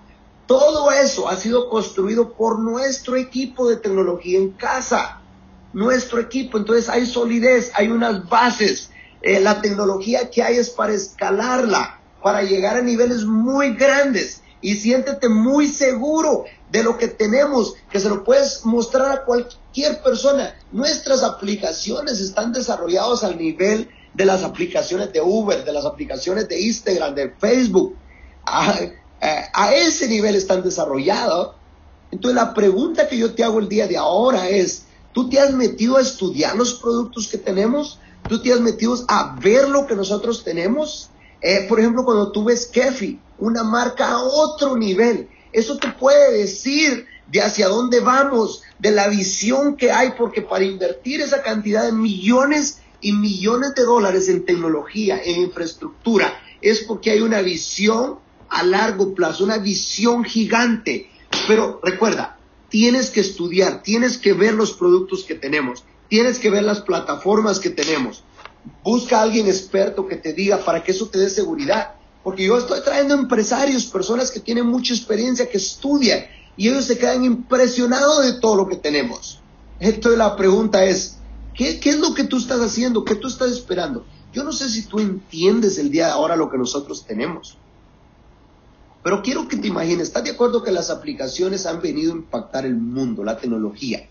Todo eso ha sido construido por nuestro equipo de tecnología en casa nuestro equipo. Entonces hay solidez, hay unas bases. Eh, la tecnología que hay es para escalarla, para llegar a niveles muy grandes. Y siéntete muy seguro de lo que tenemos, que se lo puedes mostrar a cualquier persona. Nuestras aplicaciones están desarrolladas al nivel de las aplicaciones de Uber, de las aplicaciones de Instagram, de Facebook. A, a ese nivel están desarrollados. Entonces la pregunta que yo te hago el día de ahora es, Tú te has metido a estudiar los productos que tenemos. Tú te has metido a ver lo que nosotros tenemos. Eh, por ejemplo, cuando tú ves Kefi, una marca a otro nivel, eso te puede decir de hacia dónde vamos, de la visión que hay, porque para invertir esa cantidad de millones y millones de dólares en tecnología, en infraestructura, es porque hay una visión a largo plazo, una visión gigante. Pero recuerda, tienes que estudiar, tienes que ver los productos que tenemos, tienes que ver las plataformas que tenemos. Busca a alguien experto que te diga para que eso te dé seguridad. Porque yo estoy trayendo empresarios, personas que tienen mucha experiencia, que estudian y ellos se quedan impresionados de todo lo que tenemos. Entonces la pregunta es, ¿qué, ¿qué, es lo que tú estás haciendo? ¿Qué tú estás esperando? Yo no sé si tú entiendes el día de ahora lo que nosotros tenemos. Pero quiero que te imagines, ¿estás de acuerdo que las aplicaciones han venido a impactar el mundo, la tecnología?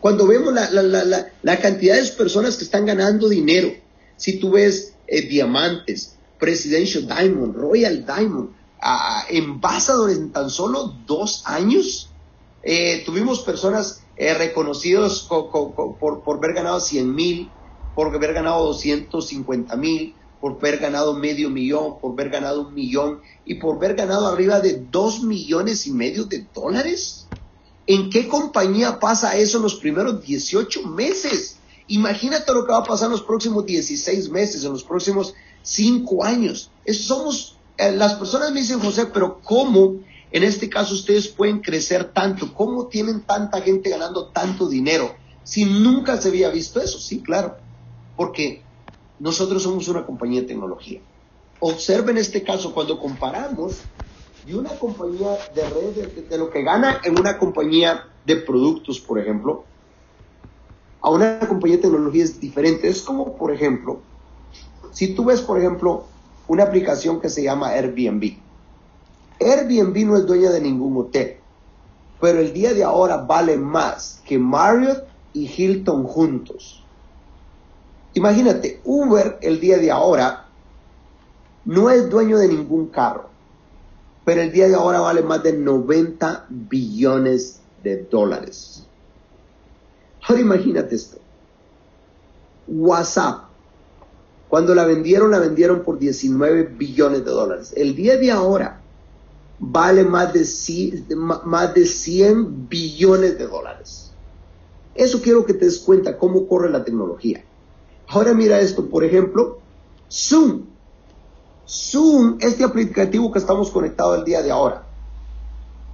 Cuando vemos la, cantidad de personas que están ganando dinero, si tú ves eh, diamantes, Presidential Diamond, Royal Diamond, uh, en tan solo dos años, eh, tuvimos personas eh, reconocidos por, por haber ganado 100 mil, por haber ganado 250 mil, por haber ganado medio millón, por haber ganado un millón y por haber ganado arriba de dos millones y medio de dólares. ¿En qué compañía pasa eso en los primeros 18 meses? Imagínate lo que va a pasar en los próximos 16 meses, en los próximos 5 años. Somos, eh, las personas me dicen, José, pero ¿cómo en este caso ustedes pueden crecer tanto? ¿Cómo tienen tanta gente ganando tanto dinero? Si nunca se había visto eso, sí, claro. Porque nosotros somos una compañía de tecnología. Observen este caso cuando comparamos de una compañía de redes, de, lo que gana en una compañía de productos, por ejemplo, a una compañía de tecnología es diferente. Es como, por ejemplo, si tú ves, por ejemplo, una aplicación que se llama Airbnb. Airbnb no es dueña de ningún hotel, pero el día de ahora vale más que Marriott y Hilton juntos. Imagínate, Uber el día de ahora no es dueño de ningún carro, pero el día de ahora vale más de 90 billones de dólares. Ahora imagínate esto. WhatsApp, cuando la vendieron, la vendieron por 19 billones de dólares. El día de ahora vale más de 100, más de 100 billones de dólares. Eso quiero que te des cuenta cómo corre la tecnología. Ahora mira esto, por ejemplo, Zoom. Zoom, este aplicativo que estamos conectados el día de ahora.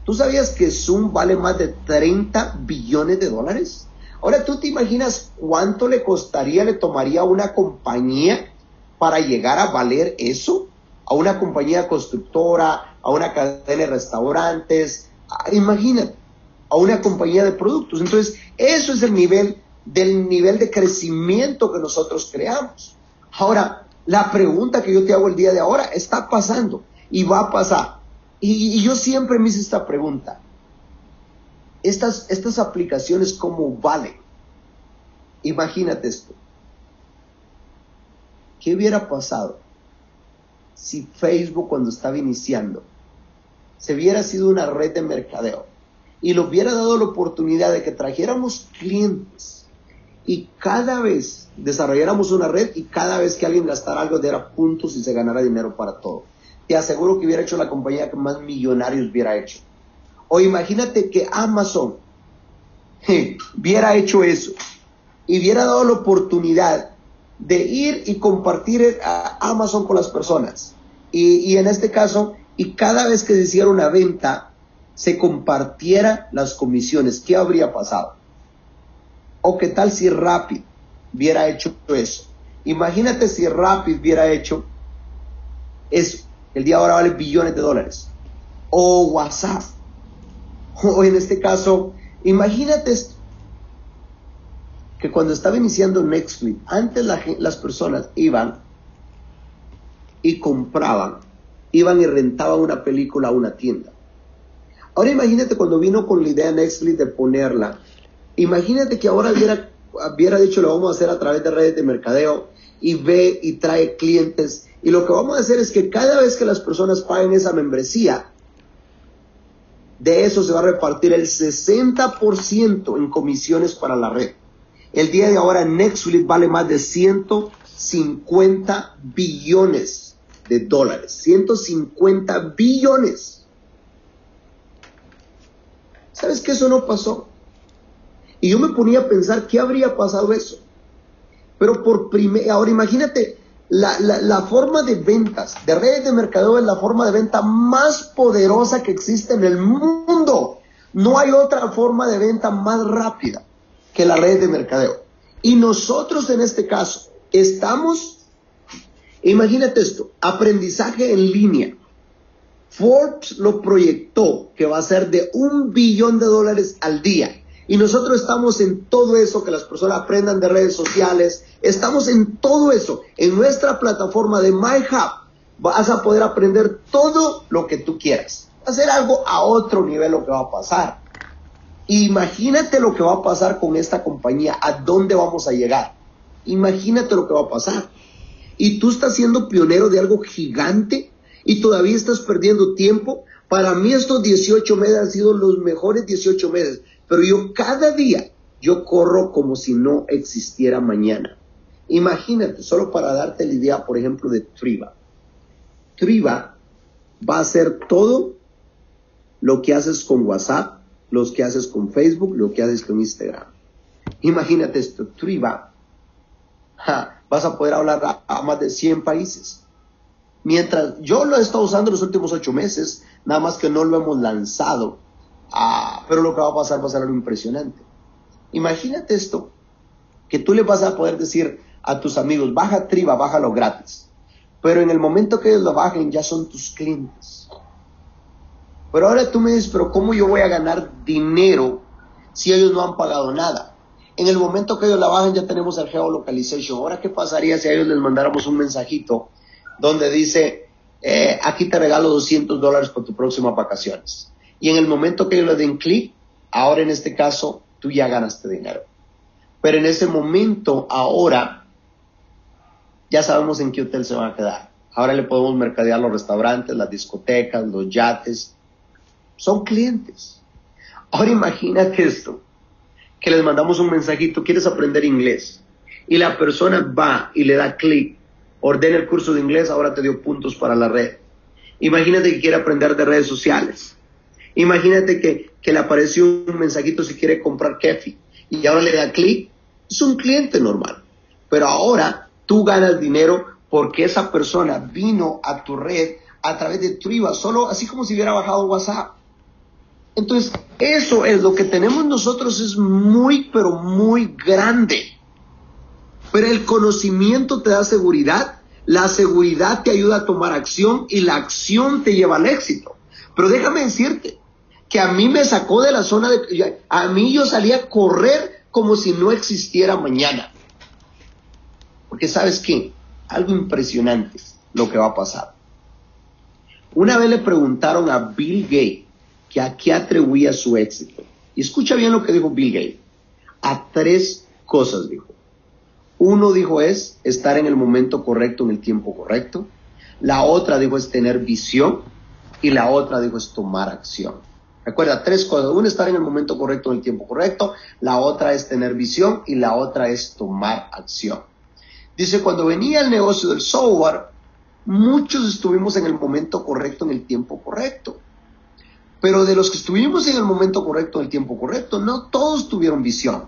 ¿Tú sabías que Zoom vale más de 30 billones de dólares? Ahora tú te imaginas cuánto le costaría, le tomaría a una compañía para llegar a valer eso, a una compañía constructora, a una cadena de restaurantes, imagínate, a una compañía de productos. Entonces, eso es el nivel del nivel de crecimiento que nosotros creamos. Ahora, la pregunta que yo te hago el día de ahora está pasando y va a pasar. Y, yo siempre me hice esta pregunta. Estas, estas aplicaciones, ¿cómo valen? Imagínate esto. ¿Qué hubiera pasado si Facebook cuando estaba iniciando se hubiera sido una red de mercadeo y le hubiera dado la oportunidad de que trajéramos clientes y cada vez desarrolláramos una red y cada vez que alguien gastara algo diera puntos y se ganara dinero para todo. Te aseguro que hubiera hecho la compañía que más millonarios hubiera hecho. O imagínate que Amazon *laughs* hubiera hecho eso y hubiera dado la oportunidad de ir y compartir Amazon con las personas. Y, y en este caso, y cada vez que se hiciera una venta, se compartiera las comisiones. ¿Qué habría pasado? ¿O qué tal si Rapid hubiera hecho eso? Imagínate si Rapid hubiera hecho eso. El día ahora vale billones de dólares. O WhatsApp. *laughs* O en este caso, imagínate esto. Que cuando estaba iniciando Netflix, antes las personas iban y compraban, iban y rentaban una película a una tienda. Ahora imagínate cuando vino con la idea Netflix de ponerla Imagínate que ahora hubiera, hubiera dicho lo vamos a hacer a través de redes de mercadeo y ve y trae clientes. Y lo que vamos a hacer es que cada vez que las personas paguen esa membresía, de eso se va a repartir el 60% en comisiones para la red. El día de ahora Netflix vale más de 150 billones de dólares. 150 billones. ¿Sabes que eso no pasó? Y yo me ponía a pensar qué habría pasado eso. Pero por primera, ahora imagínate, la, la, forma de ventas, de redes de mercadeo es la forma de venta más poderosa que existe en el mundo. No hay otra forma de venta más rápida que la red de mercadeo. Y nosotros en este caso estamos, imagínate esto, aprendizaje en línea. Forbes lo proyectó que va a ser de un billón de dólares al día. Y nosotros estamos en todo eso, que las personas aprendan de redes sociales. Estamos en todo eso. En nuestra plataforma de MyHub vas a poder aprender todo lo que tú quieras. Hacer algo a otro nivel lo que va a pasar. Imagínate lo que va a pasar con esta compañía, a dónde vamos a llegar. Imagínate lo que va a pasar. Y tú estás siendo pionero de algo gigante y todavía estás perdiendo tiempo. Para mí estos 18 meses han sido los mejores 18 meses Pero yo cada día, yo corro como si no existiera mañana. Imagínate, solo para darte la idea, por ejemplo, de Triva. Triva va a hacer todo lo que haces con WhatsApp, lo que haces con Facebook, lo que haces con Instagram. Imagínate esto, Triva, vas a poder hablar a, más de 100 países. Mientras yo lo he estado usando los últimos ocho meses, nada más que no lo hemos lanzado. Ah, pero lo que va a pasar va a ser algo impresionante. Imagínate esto, que tú le vas a poder decir a tus amigos, baja Triva, bájalo gratis. Pero en el momento que ellos lo bajen, ya son tus clientes. Pero ahora tú me dices, pero ¿cómo yo voy a ganar dinero si ellos no han pagado nada? En el momento que ellos la bajen ya tenemos el geolocalization. Ahora, ¿qué pasaría si a ellos les mandáramos un mensajito donde dice, eh, aquí te regalo 200 dólares por tus próximas vacaciones? Y en el momento que ellos le den clic, ahora en este caso, tú ya ganaste dinero. Pero en ese momento, ahora, ya sabemos en qué hotel se van a quedar. Ahora le podemos mercadear los restaurantes, las discotecas, los yates, son clientes. Ahora imagínate esto, que les mandamos un mensajito, ¿quieres aprender inglés? Y la persona va y le da clic, ordena el curso de inglés, ahora te dio puntos para la red. Imagínate que quiere aprender de redes sociales. Imagínate que, que le apareció un mensajito si quiere comprar kefi y ahora le da clic. Es un cliente normal. Pero ahora tú ganas dinero porque esa persona vino a tu red a través de Triva, solo así como si hubiera bajado WhatsApp. Entonces, eso es lo que tenemos nosotros, es muy, pero muy grande. Pero el conocimiento te da seguridad, la seguridad te ayuda a tomar acción y la acción te lleva al éxito. Pero déjame decirte que a mí me sacó de la zona de... A mí yo salía a correr como si no existiera mañana. Porque sabes qué, algo impresionante lo que va a pasar. Una vez le preguntaron a Bill Gates, que a qué atribuía su éxito. Y escucha bien lo que dijo Bill Gates. A tres cosas dijo. Uno dijo es estar en el momento correcto, en el tiempo correcto. La otra dijo es tener visión. Y la otra dijo es tomar acción. Recuerda, tres cosas. Una, estar en el momento correcto, en el tiempo correcto. La otra es tener visión y la otra es tomar acción. Dice, cuando venía el negocio del software, muchos estuvimos en el momento correcto, en el tiempo correcto. Pero de los que estuvimos en el momento correcto, en el tiempo correcto, no todos tuvieron visión.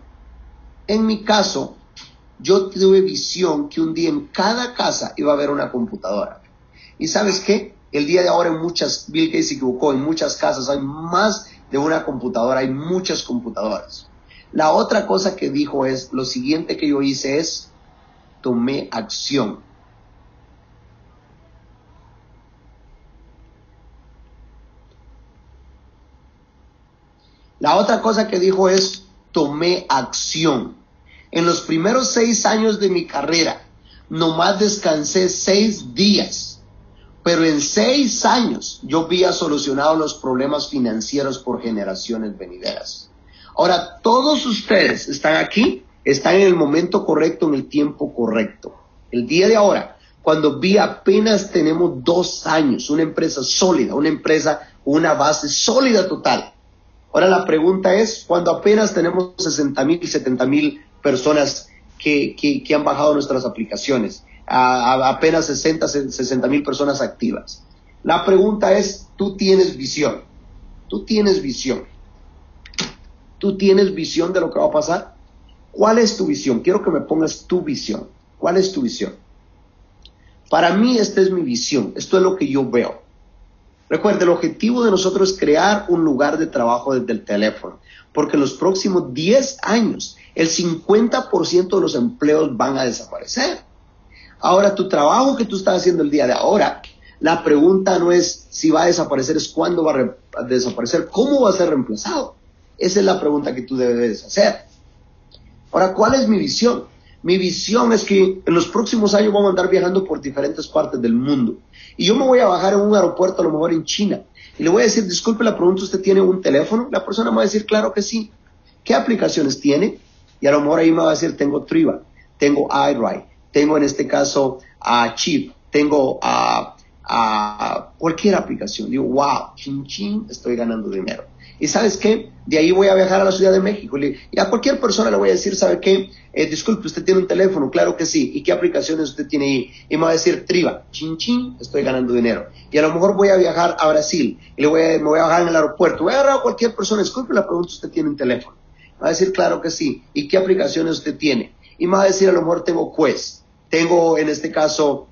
En mi caso, yo tuve visión que un día en cada casa iba a haber una computadora. ¿Y sabes qué? El día de ahora en muchas, Bill Gates se equivocó, en muchas casas hay más de una computadora, hay muchas computadoras. La otra cosa que dijo es, lo siguiente que yo hice es, tomé acción. La otra cosa que dijo es, tomé acción. En los primeros seis años de mi carrera, nomás descansé seis días, pero en seis años yo había solucionado los problemas financieros por generaciones venideras. Ahora, todos ustedes están aquí, están en el momento correcto, en el tiempo correcto. El día de ahora, cuando vi apenas tenemos dos años, una empresa sólida, una empresa, una base sólida total Ahora la pregunta es, cuando apenas tenemos 60 mil, 70 mil personas que, que, han bajado nuestras aplicaciones, a, apenas 60, 60 mil personas activas. La pregunta es, tú tienes visión, tú tienes visión, tú tienes visión de lo que va a pasar. ¿Cuál es tu visión? Quiero que me pongas tu visión. ¿Cuál es tu visión? Para mí esta es mi visión, esto es lo que yo veo. Recuerde, el objetivo de nosotros es crear un lugar de trabajo desde el teléfono, porque en los próximos 10 años el 50% de los empleos van a desaparecer. Ahora, tu trabajo que tú estás haciendo el día de ahora, la pregunta no es si va a desaparecer, es cuándo va a, desaparecer, cómo va a ser reemplazado. Esa es la pregunta que tú debes hacer. Ahora, ¿cuál es mi visión? Mi visión es que en los próximos años vamos a andar viajando por diferentes partes del mundo. Y yo me voy a bajar en un aeropuerto, a lo mejor en China. Y le voy a decir, disculpe la pregunta, ¿usted tiene un teléfono? La persona me va a decir, claro que sí. ¿Qué aplicaciones tiene? Y a lo mejor ahí me va a decir, tengo Triva, tengo iRide, tengo en este caso a Chip, tengo a, cualquier aplicación. Digo, wow, chin chin, estoy ganando dinero. Y sabes qué, de ahí voy a viajar a la Ciudad de México. Y a cualquier persona le voy a decir, ¿sabe qué? Eh, disculpe, usted tiene un teléfono, claro que sí. ¿Y qué aplicaciones usted tiene ahí? Y me va a decir, triba, chin chin, estoy ganando dinero. Y a lo mejor voy a viajar a Brasil y le voy a, me voy a bajar en el aeropuerto. Voy a agarrar a cualquier persona, disculpe, la pregunta, ¿usted tiene un teléfono? Me va a decir, claro que sí. ¿Y qué aplicaciones usted tiene? Y me va a decir, a lo mejor tengo Quest. Tengo, en este caso,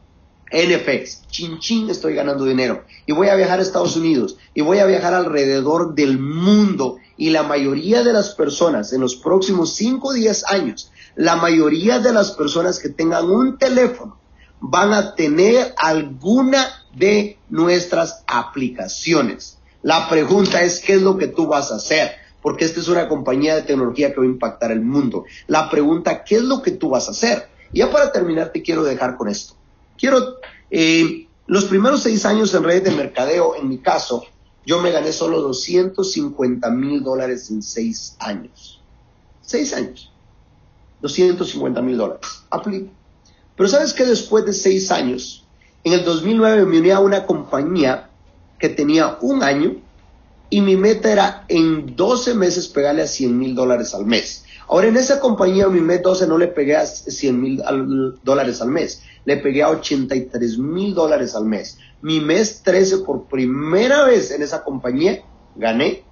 NFX, chin chin estoy ganando dinero y voy a viajar a Estados Unidos y voy a viajar alrededor del mundo y la mayoría de las personas en los próximos 5 o 10 años, la mayoría de las personas que tengan un teléfono van a tener alguna de nuestras aplicaciones. La pregunta es, ¿qué es lo que tú vas a hacer? Porque esta es una compañía de tecnología que va a impactar el mundo. La pregunta, ¿qué es lo que tú vas a hacer? Y ya para terminar, te quiero dejar con esto. Quiero, eh, los primeros seis años en redes de mercadeo, en mi caso, yo me gané solo 250 mil dólares en seis años. Seis años. 250 mil dólares. Aplica. Pero sabes que después de seis años, en el 2009 me uní a una compañía que tenía un año y mi meta era en 12 meses pegarle a 100 mil dólares al mes. Ahora en esa compañía mi mes 12 no le pegué a 100 mil dólares al mes, le pegué a 83 mil dólares al mes. Mi mes 13 por primera vez en esa compañía gané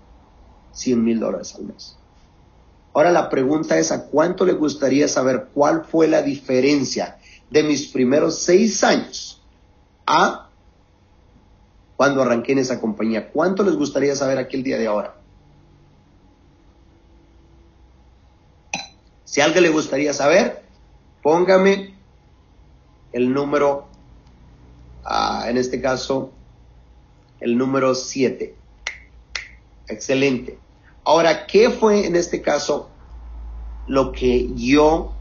100 mil dólares al mes. Ahora la pregunta es a cuánto le gustaría saber cuál fue la diferencia de mis primeros seis años a cuando arranqué en esa compañía. ¿Cuánto les gustaría saber aquí el día de ahora? Si a alguien le gustaría saber, póngame el número, ah, en este caso, el número 7. Excelente. Ahora, ¿qué fue en este caso lo que yo,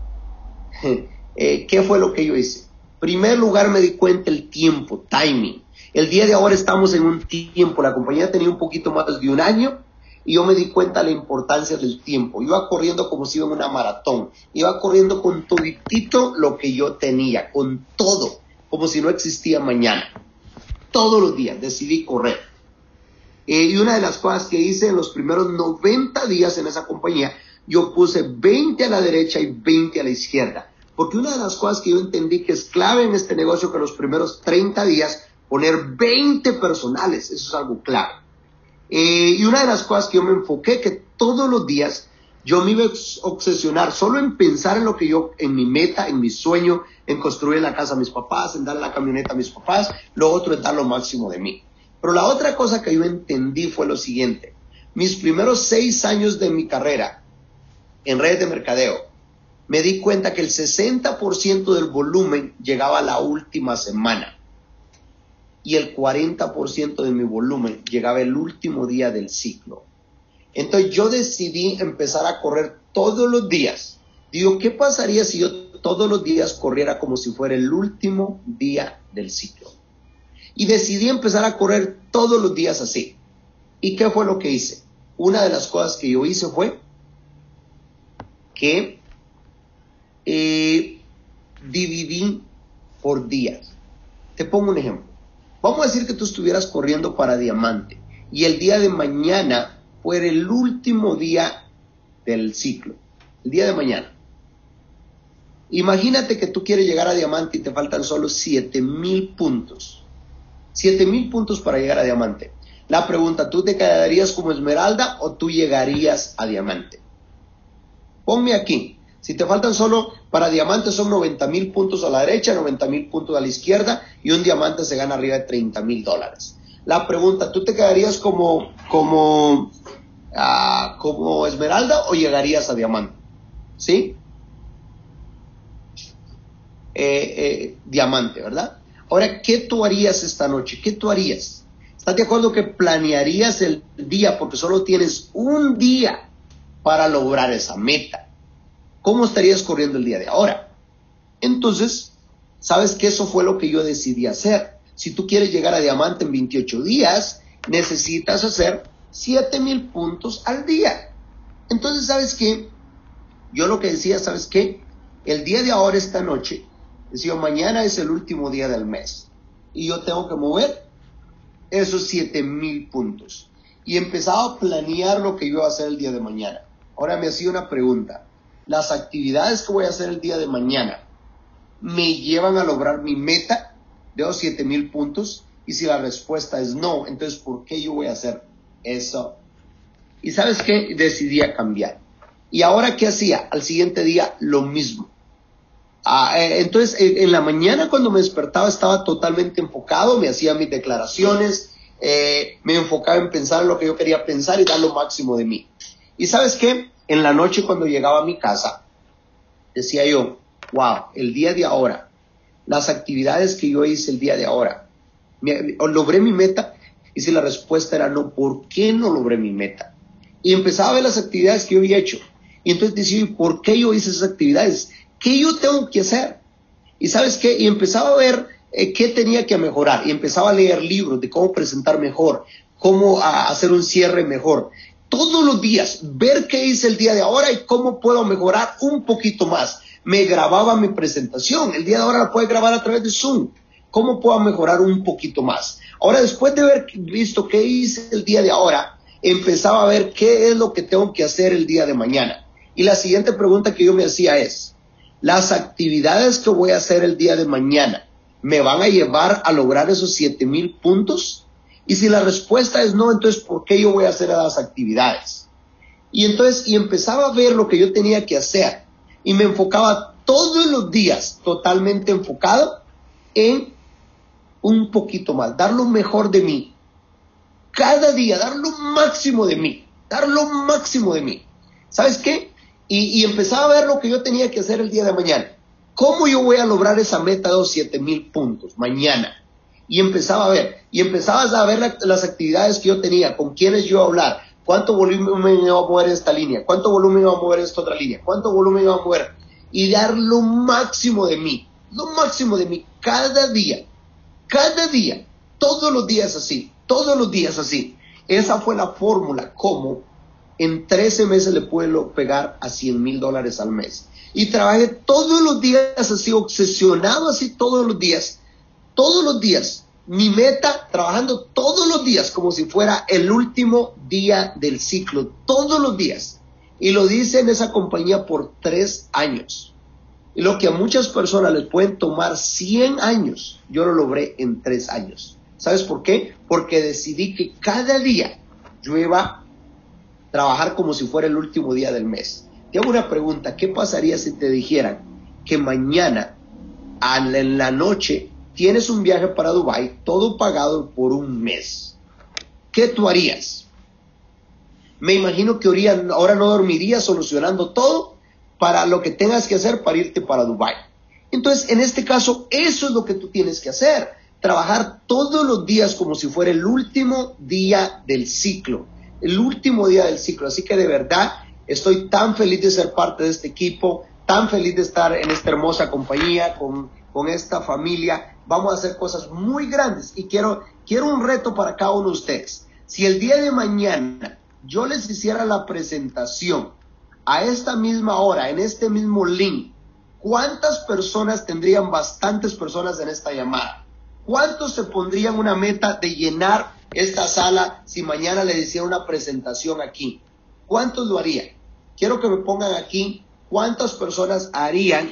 *laughs* eh, qué fue lo que yo hice? En primer lugar me di cuenta el tiempo, timing. El día de ahora estamos en un tiempo, la compañía tenía un poquito más de un año y yo me di cuenta de la importancia del tiempo. Iba corriendo como si iba en una maratón, iba corriendo con toditito lo que yo tenía, con todo, como si no existía mañana. Todos los días decidí correr. Eh, y una de las cosas que hice en los primeros 90 días en esa compañía, yo puse 20 a la derecha y 20 a la izquierda. Porque una de las cosas que yo entendí que es clave en este negocio, que los primeros 30 días poner 20 personales, eso es algo clave. Eh, y una de las cosas que yo me enfoqué, que todos los días yo me iba a obsesionar solo en pensar en lo que yo, en mi meta, en mi sueño, en construir la casa a mis papás, en darle la camioneta a mis papás, lo otro es dar lo máximo de mí. Pero la otra cosa que yo entendí fue lo siguiente. Mis primeros seis años de mi carrera en redes de mercadeo, me di cuenta que el 60% del volumen llegaba la última semana y el 40% de mi volumen llegaba el último día del ciclo. Entonces yo decidí empezar a correr todos los días. Digo, ¿qué pasaría si yo todos los días corriera como si fuera el último día del ciclo? Y decidí empezar a correr todos los días así. ¿Y qué fue lo que hice? Una de las cosas que yo hice fue que eh, dividí por días. Te pongo un ejemplo. Vamos a decir que tú estuvieras corriendo para diamante y el día de mañana fuera el último día del ciclo, el día de mañana. Imagínate que tú quieres llegar a diamante y te faltan solo 7 mil puntos. 7 mil puntos para llegar a diamante. La pregunta, ¿tú te quedarías como esmeralda o tú llegarías a diamante? Ponme aquí, si te faltan solo para diamantes son 90 mil puntos a la derecha, 90 mil puntos a la izquierda y un diamante se gana arriba de 30 mil dólares. La pregunta, ¿tú te quedarías como, como, ah, como esmeralda o llegarías a diamante? ¿Sí? Eh, eh, diamante, ¿verdad? Ahora, ¿qué tú harías esta noche? ¿Qué tú harías? ¿Estás de acuerdo que planearías el día porque solo tienes un día para lograr esa meta? ¿Cómo estarías corriendo el día de ahora? Entonces, sabes que eso fue lo que yo decidí hacer. Si tú quieres llegar a diamante en 28 días, necesitas hacer 7000 puntos al día. Entonces, ¿sabes qué? Yo lo que decía, ¿sabes qué? El día de ahora, esta noche, decía, mañana es el último día del mes. y yo tengo que mover esos 7 mil puntos. Y empezaba a planear lo que iba a hacer el día de mañana. Ahora me hacía una pregunta. ¿Las actividades que voy a hacer el día de mañana me llevan a lograr mi meta de los 7 mil puntos? Y si la respuesta es no, entonces ¿por qué yo voy a hacer eso? Y sabes qué? Decidí cambiar. Y ahora, ¿qué hacía? Al siguiente día, lo mismo. Ah, eh, entonces, en, la mañana cuando me despertaba estaba totalmente enfocado, me hacía mis declaraciones, eh, me enfocaba en pensar en lo que yo quería pensar y dar lo máximo de mí. Y sabes qué? En la noche cuando llegaba a mi casa, decía yo, wow, el día de ahora, las actividades que yo hice el día de ahora, logré mi meta. Y si la respuesta era no, ¿por qué no logré mi meta? Y empezaba a ver las actividades que yo había hecho. Y entonces decía, ¿por qué yo hice esas actividades? ¿Qué yo tengo que hacer? Y sabes qué? Y empezaba a ver eh, qué tenía que mejorar. Y empezaba a leer libros de cómo presentar mejor, cómo hacer un cierre mejor. Todos los días, ver qué hice el día de ahora y cómo puedo mejorar un poquito más. Me grababa mi presentación. El día de ahora la puedo grabar a través de Zoom. ¿Cómo puedo mejorar un poquito más? Ahora, después de haber visto qué hice el día de ahora, empezaba a ver qué es lo que tengo que hacer el día de mañana. Y la siguiente pregunta que yo me hacía es, las actividades que voy a hacer el día de mañana me van a llevar a lograr esos 7 mil puntos? Y si la respuesta es no, entonces ¿por qué yo voy a hacer las actividades? Y entonces, y empezaba a ver lo que yo tenía que hacer. Y me enfocaba todos los días totalmente enfocado en un poquito más, dar lo mejor de mí. Cada día, dar lo máximo de mí, dar lo máximo de mí. ¿Sabes qué? y, empezaba a ver lo que yo tenía que hacer el día de mañana. ¿Cómo yo voy a lograr esa meta de los 7 mil puntos mañana? Y empezaba a ver, y empezabas a ver las actividades que yo tenía, con quiénes yo a hablar, cuánto volumen iba a mover esta línea, cuánto volumen iba a mover esta otra línea, cuánto volumen iba a mover, y dar lo máximo de mí, lo máximo de mí, cada día, cada día, todos los días así, todos los días así. Esa fue la fórmula, cómo en 13 meses le puedo pegar a 100 mil dólares al mes. Y trabajé todos los días así, obsesionado así todos los días, todos los días. Mi meta, trabajando todos los días como si fuera el último día del ciclo, todos los días. Y lo dice en esa compañía por tres años. Y lo que a muchas personas les pueden tomar 100 años, yo lo logré en tres años. ¿Sabes por qué? Porque decidí que cada día yo iba trabajar como si fuera el último día del mes. Te hago una pregunta, ¿qué pasaría si te dijeran que mañana en la noche tienes un viaje para Dubai, todo pagado por un mes? ¿Qué tú harías? Me imagino que ahora no dormirías solucionando todo para lo que tengas que hacer para irte para Dubai. Entonces, en este caso, eso es lo que tú tienes que hacer. Trabajar todos los días como si fuera el último día del ciclo el último día del ciclo. Así que de verdad estoy tan feliz de ser parte de este equipo, tan feliz de estar en esta hermosa compañía, con, con esta familia. Vamos a hacer cosas muy grandes y quiero, quiero un reto para cada uno de ustedes. Si el día de mañana yo les hiciera la presentación a esta misma hora, en este mismo link, ¿cuántas personas tendrían bastantes personas en esta llamada? ¿Cuántos se pondrían una meta de llenar esta sala si mañana le hiciera una presentación aquí? ¿Cuántos lo harían? Quiero que me pongan aquí cuántas personas harían,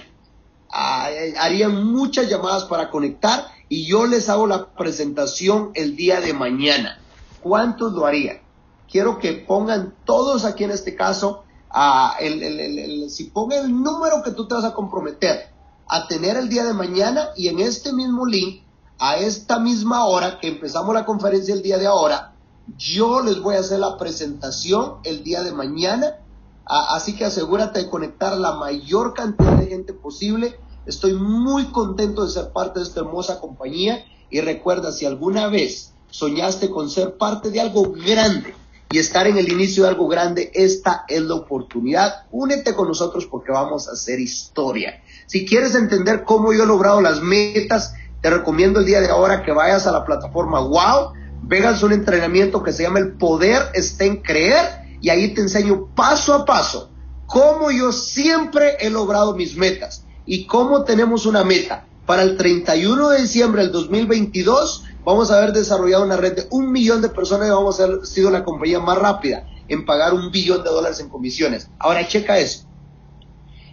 harían muchas llamadas para conectar y yo les hago la presentación el día de mañana. ¿Cuántos lo harían? Quiero que pongan todos aquí en este caso, a el, si pongan el número que tú te vas a comprometer a tener el día de mañana y en este mismo link a esta misma hora que empezamos la conferencia el día de ahora, yo les voy a hacer la presentación el día de mañana. así que asegúrate de conectar la mayor cantidad de gente posible. Estoy muy contento de ser parte de esta hermosa compañía. Y recuerda, si alguna vez soñaste con ser parte de algo grande y estar en el inicio de algo grande, esta es la oportunidad. Únete con nosotros porque vamos a hacer historia. Si quieres entender cómo yo he logrado las metas te recomiendo el día de ahora que vayas a la plataforma Wow, veas un entrenamiento que se llama El Poder está en Creer y ahí te enseño paso a paso cómo yo siempre he logrado mis metas y cómo tenemos una meta para el 31 de diciembre del 2022 vamos a haber desarrollado una red de un millón de personas y vamos a haber sido la compañía más rápida en pagar un billón de dólares en comisiones. Ahora checa eso.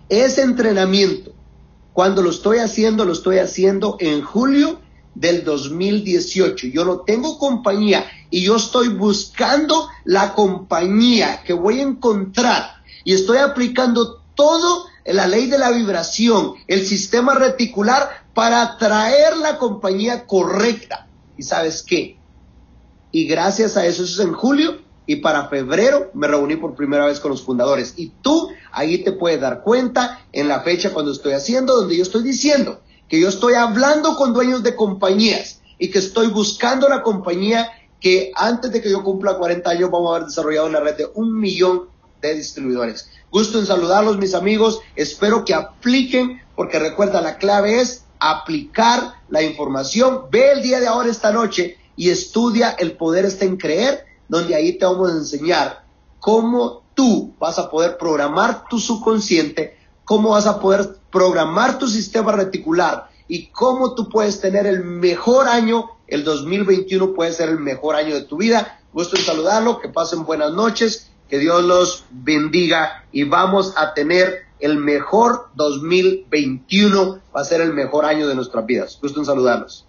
Ese entrenamiento, cuando lo estoy haciendo, lo estoy haciendo en julio del 2018. Yo no tengo compañía y yo estoy buscando la compañía que voy a encontrar y estoy aplicando todo la ley de la vibración, el sistema reticular para atraer la compañía correcta. ¿Y sabes qué? Y gracias a eso, eso es en julio, y para febrero me reuní por primera vez con los fundadores. Y tú ahí te puedes dar cuenta en la fecha cuando estoy haciendo, donde yo estoy diciendo que yo estoy hablando con dueños de compañías y que estoy buscando la compañía que antes de que yo cumpla 40 años vamos a haber desarrollado una red de un millón de distribuidores. Gusto en saludarlos, mis amigos. Espero que apliquen, porque recuerda, la clave es aplicar la información. Ve el día de ahora, esta noche, y estudia El Poder está en Creer, donde ahí te vamos a enseñar cómo tú vas a poder programar tu subconsciente, cómo vas a poder programar tu sistema reticular y cómo tú puedes tener el mejor año, el 2021 puede ser el mejor año de tu vida. Gusto en saludarlo, que pasen buenas noches, que Dios los bendiga y vamos a tener el mejor 2021 va a ser el mejor año de nuestras vidas. Gusto en saludarlos.